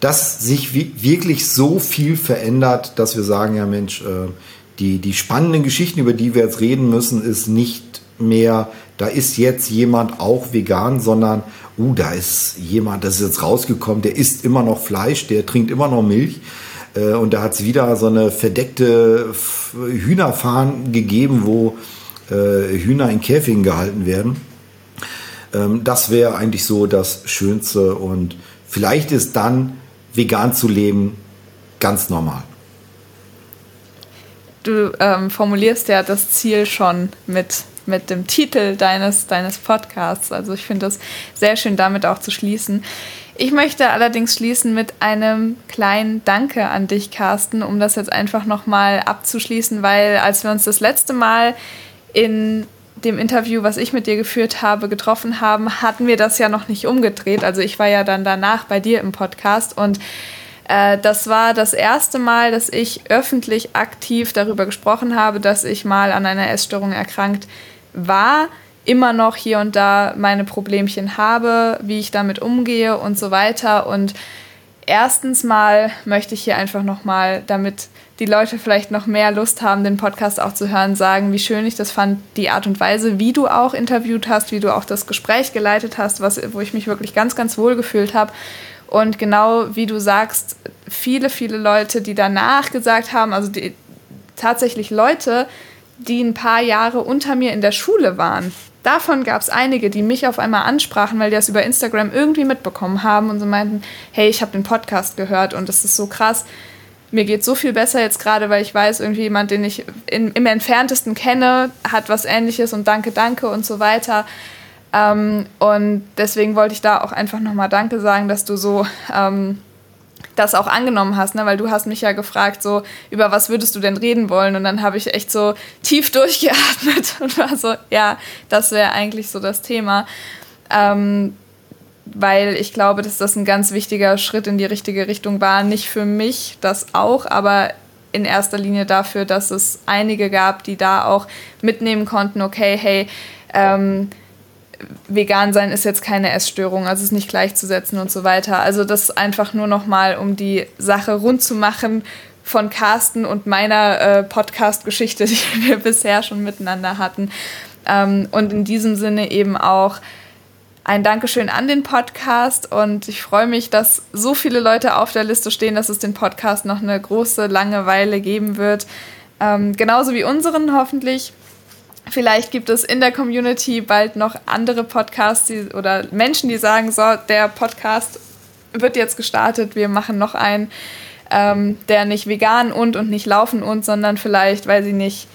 dass sich wirklich so viel verändert, dass wir sagen, ja Mensch, äh, die, die spannenden Geschichten, über die wir jetzt reden müssen, ist nicht mehr, da ist jetzt jemand auch vegan, sondern, uh, da ist jemand, das ist jetzt rausgekommen, der isst immer noch Fleisch, der trinkt immer noch Milch. Äh, und da hat es wieder so eine verdeckte Hühnerfarm gegeben, wo äh, Hühner in Käfigen gehalten werden. Ähm, das wäre eigentlich so das Schönste. Und vielleicht ist dann vegan zu leben ganz normal. Du ähm, formulierst ja das Ziel schon mit, mit dem Titel deines, deines Podcasts. Also ich finde das sehr schön, damit auch zu schließen. Ich möchte allerdings schließen mit einem kleinen Danke an dich, Carsten, um das jetzt einfach nochmal abzuschließen, weil als wir uns das letzte Mal in dem Interview, was ich mit dir geführt habe, getroffen haben, hatten wir das ja noch nicht umgedreht. Also ich war ja dann danach bei dir im Podcast und äh, das war das erste Mal, dass ich öffentlich aktiv darüber gesprochen habe, dass ich mal an einer Essstörung erkrankt war, immer noch hier und da meine Problemchen habe, wie ich damit umgehe und so weiter. Und erstens mal möchte ich hier einfach nochmal, damit die Leute vielleicht noch mehr Lust haben, den Podcast auch zu hören, sagen, wie schön ich das fand, die Art und Weise, wie du auch interviewt hast, wie du auch das Gespräch geleitet hast, was, wo ich mich wirklich ganz, ganz wohl gefühlt habe. Und genau wie du sagst, viele, viele Leute, die danach gesagt haben, also die, tatsächlich Leute, die ein paar Jahre unter mir in der Schule waren. Davon gab es einige, die mich auf einmal ansprachen, weil die das über Instagram irgendwie mitbekommen haben und so meinten, hey, ich habe den Podcast gehört und das ist so krass mir geht so viel besser jetzt gerade, weil ich weiß, irgendwie jemand, den ich in, im entferntesten kenne, hat was ähnliches und danke, danke und so weiter. Ähm, und deswegen wollte ich da auch einfach nochmal Danke sagen, dass du so ähm, das auch angenommen hast, ne? weil du hast mich ja gefragt, so, über was würdest du denn reden wollen? Und dann habe ich echt so tief durchgeatmet und war so, ja, das wäre eigentlich so das Thema. Ähm, weil ich glaube, dass das ein ganz wichtiger Schritt in die richtige Richtung war. Nicht für mich, das auch, aber in erster Linie dafür, dass es einige gab, die da auch mitnehmen konnten, okay, hey, ähm, vegan sein ist jetzt keine Essstörung, also ist nicht gleichzusetzen und so weiter. Also das einfach nur noch mal, um die Sache rund zu machen von Carsten und meiner äh, Podcast-Geschichte, die wir bisher schon miteinander hatten. Ähm, und in diesem Sinne eben auch ein Dankeschön an den Podcast und ich freue mich, dass so viele Leute auf der Liste stehen, dass es den Podcast noch eine große, lange Weile geben wird. Ähm, genauso wie unseren hoffentlich. Vielleicht gibt es in der Community bald noch andere Podcasts die, oder Menschen, die sagen, so, der Podcast wird jetzt gestartet, wir machen noch einen, ähm, der nicht vegan und und nicht laufen und, sondern vielleicht, weil sie nicht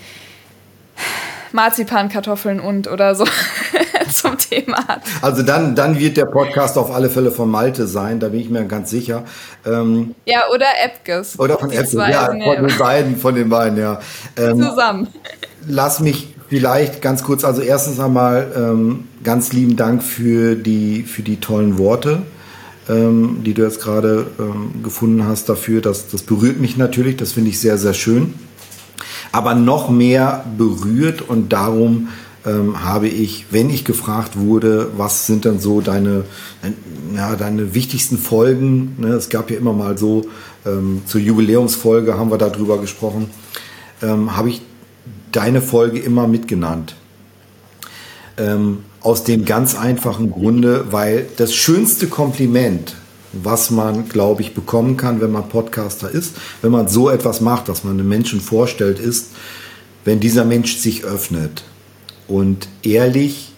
Marzipankartoffeln und oder so zum Thema hat. Also dann, dann wird der Podcast auf alle Fälle von Malte sein, da bin ich mir ganz sicher. Ähm, ja, oder Epges. Oder von Epges, ja, von den beiden, von den beiden, ja. Ähm, Zusammen. Lass mich vielleicht ganz kurz, also erstens einmal ähm, ganz lieben Dank für die, für die tollen Worte. Ähm, die du jetzt gerade ähm, gefunden hast dafür, das, das berührt mich natürlich, das finde ich sehr, sehr schön aber noch mehr berührt und darum ähm, habe ich, wenn ich gefragt wurde, was sind denn so deine, ja, deine wichtigsten Folgen, ne? es gab ja immer mal so, ähm, zur Jubiläumsfolge haben wir darüber gesprochen, ähm, habe ich deine Folge immer mitgenannt. Ähm, aus dem ganz einfachen Grunde, weil das schönste Kompliment, was man, glaube ich, bekommen kann, wenn man Podcaster ist. Wenn man so etwas macht, dass man einem Menschen vorstellt, ist, wenn dieser Mensch sich öffnet und ehrlich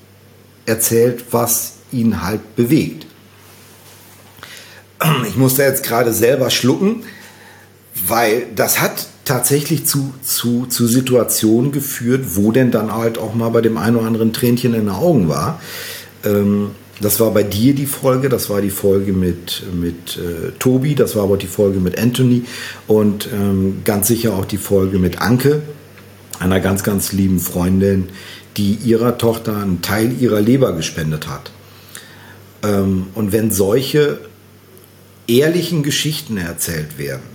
erzählt, was ihn halt bewegt. Ich musste jetzt gerade selber schlucken, weil das hat tatsächlich zu, zu, zu Situationen geführt, wo denn dann halt auch mal bei dem einen oder anderen Tränchen in den Augen war. Ähm, das war bei dir die Folge, das war die Folge mit, mit äh, Tobi, das war aber die Folge mit Anthony und ähm, ganz sicher auch die Folge mit Anke, einer ganz, ganz lieben Freundin, die ihrer Tochter einen Teil ihrer Leber gespendet hat. Ähm, und wenn solche ehrlichen Geschichten erzählt werden,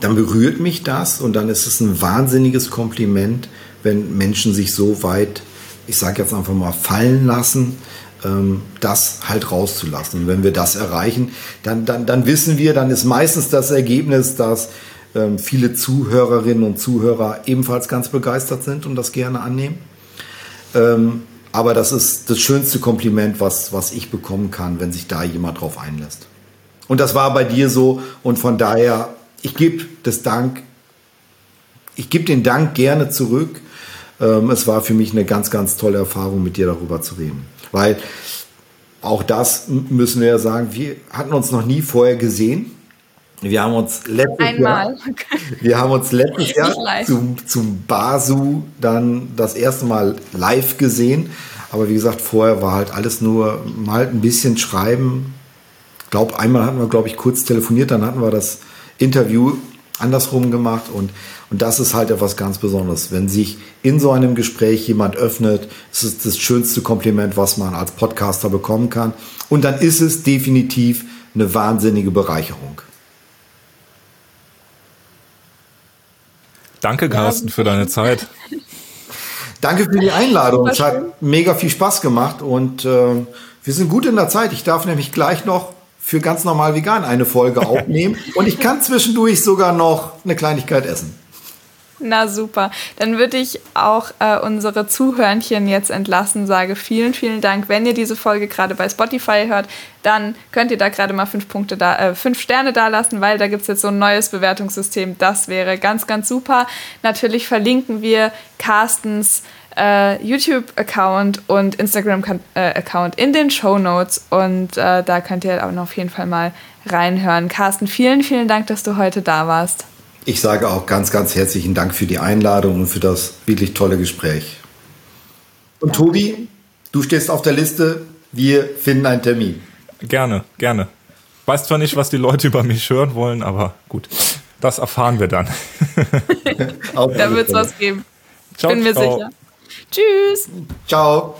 dann berührt mich das und dann ist es ein wahnsinniges Kompliment, wenn Menschen sich so weit ich sage jetzt einfach mal, fallen lassen, ähm, das halt rauszulassen. Und wenn wir das erreichen, dann, dann, dann wissen wir, dann ist meistens das Ergebnis, dass ähm, viele Zuhörerinnen und Zuhörer ebenfalls ganz begeistert sind und das gerne annehmen. Ähm, aber das ist das schönste Kompliment, was, was ich bekommen kann, wenn sich da jemand drauf einlässt. Und das war bei dir so und von daher, ich gebe das Dank, ich gebe den Dank gerne zurück ähm, es war für mich eine ganz, ganz tolle Erfahrung, mit dir darüber zu reden. Weil auch das müssen wir ja sagen, wir hatten uns noch nie vorher gesehen. Wir haben uns letztes Einmal. Jahr, wir haben uns letztes Jahr zum, zum Basu dann das erste Mal live gesehen. Aber wie gesagt, vorher war halt alles nur mal ein bisschen schreiben. Ich glaube, einmal hatten wir, glaube ich, kurz telefoniert, dann hatten wir das Interview andersrum gemacht und und das ist halt etwas ganz Besonderes. Wenn sich in so einem Gespräch jemand öffnet, ist es das schönste Kompliment, was man als Podcaster bekommen kann. Und dann ist es definitiv eine wahnsinnige Bereicherung. Danke, Carsten, für deine Zeit. Danke für die Einladung. Es hat mega viel Spaß gemacht und äh, wir sind gut in der Zeit. Ich darf nämlich gleich noch für ganz normal vegan eine Folge aufnehmen und ich kann zwischendurch sogar noch eine Kleinigkeit essen. Na super. Dann würde ich auch äh, unsere Zuhörnchen jetzt entlassen, sage vielen, vielen Dank. Wenn ihr diese Folge gerade bei Spotify hört, dann könnt ihr da gerade mal fünf Punkte da, äh, fünf Sterne da lassen, weil da gibt es jetzt so ein neues Bewertungssystem. Das wäre ganz, ganz super. Natürlich verlinken wir Carstens äh, YouTube-Account und Instagram-Account in den Show Notes und äh, da könnt ihr auch noch auf jeden Fall mal reinhören. Carsten, vielen, vielen Dank, dass du heute da warst. Ich sage auch ganz, ganz herzlichen Dank für die Einladung und für das wirklich tolle Gespräch. Und Danke. Tobi, du stehst auf der Liste. Wir finden einen Termin. Gerne, gerne. Weiß zwar nicht, was die Leute über mich hören wollen, aber gut, das erfahren wir dann. da wird es was geben. Ciao, Bin mir ciao. sicher. Tschüss. Ciao.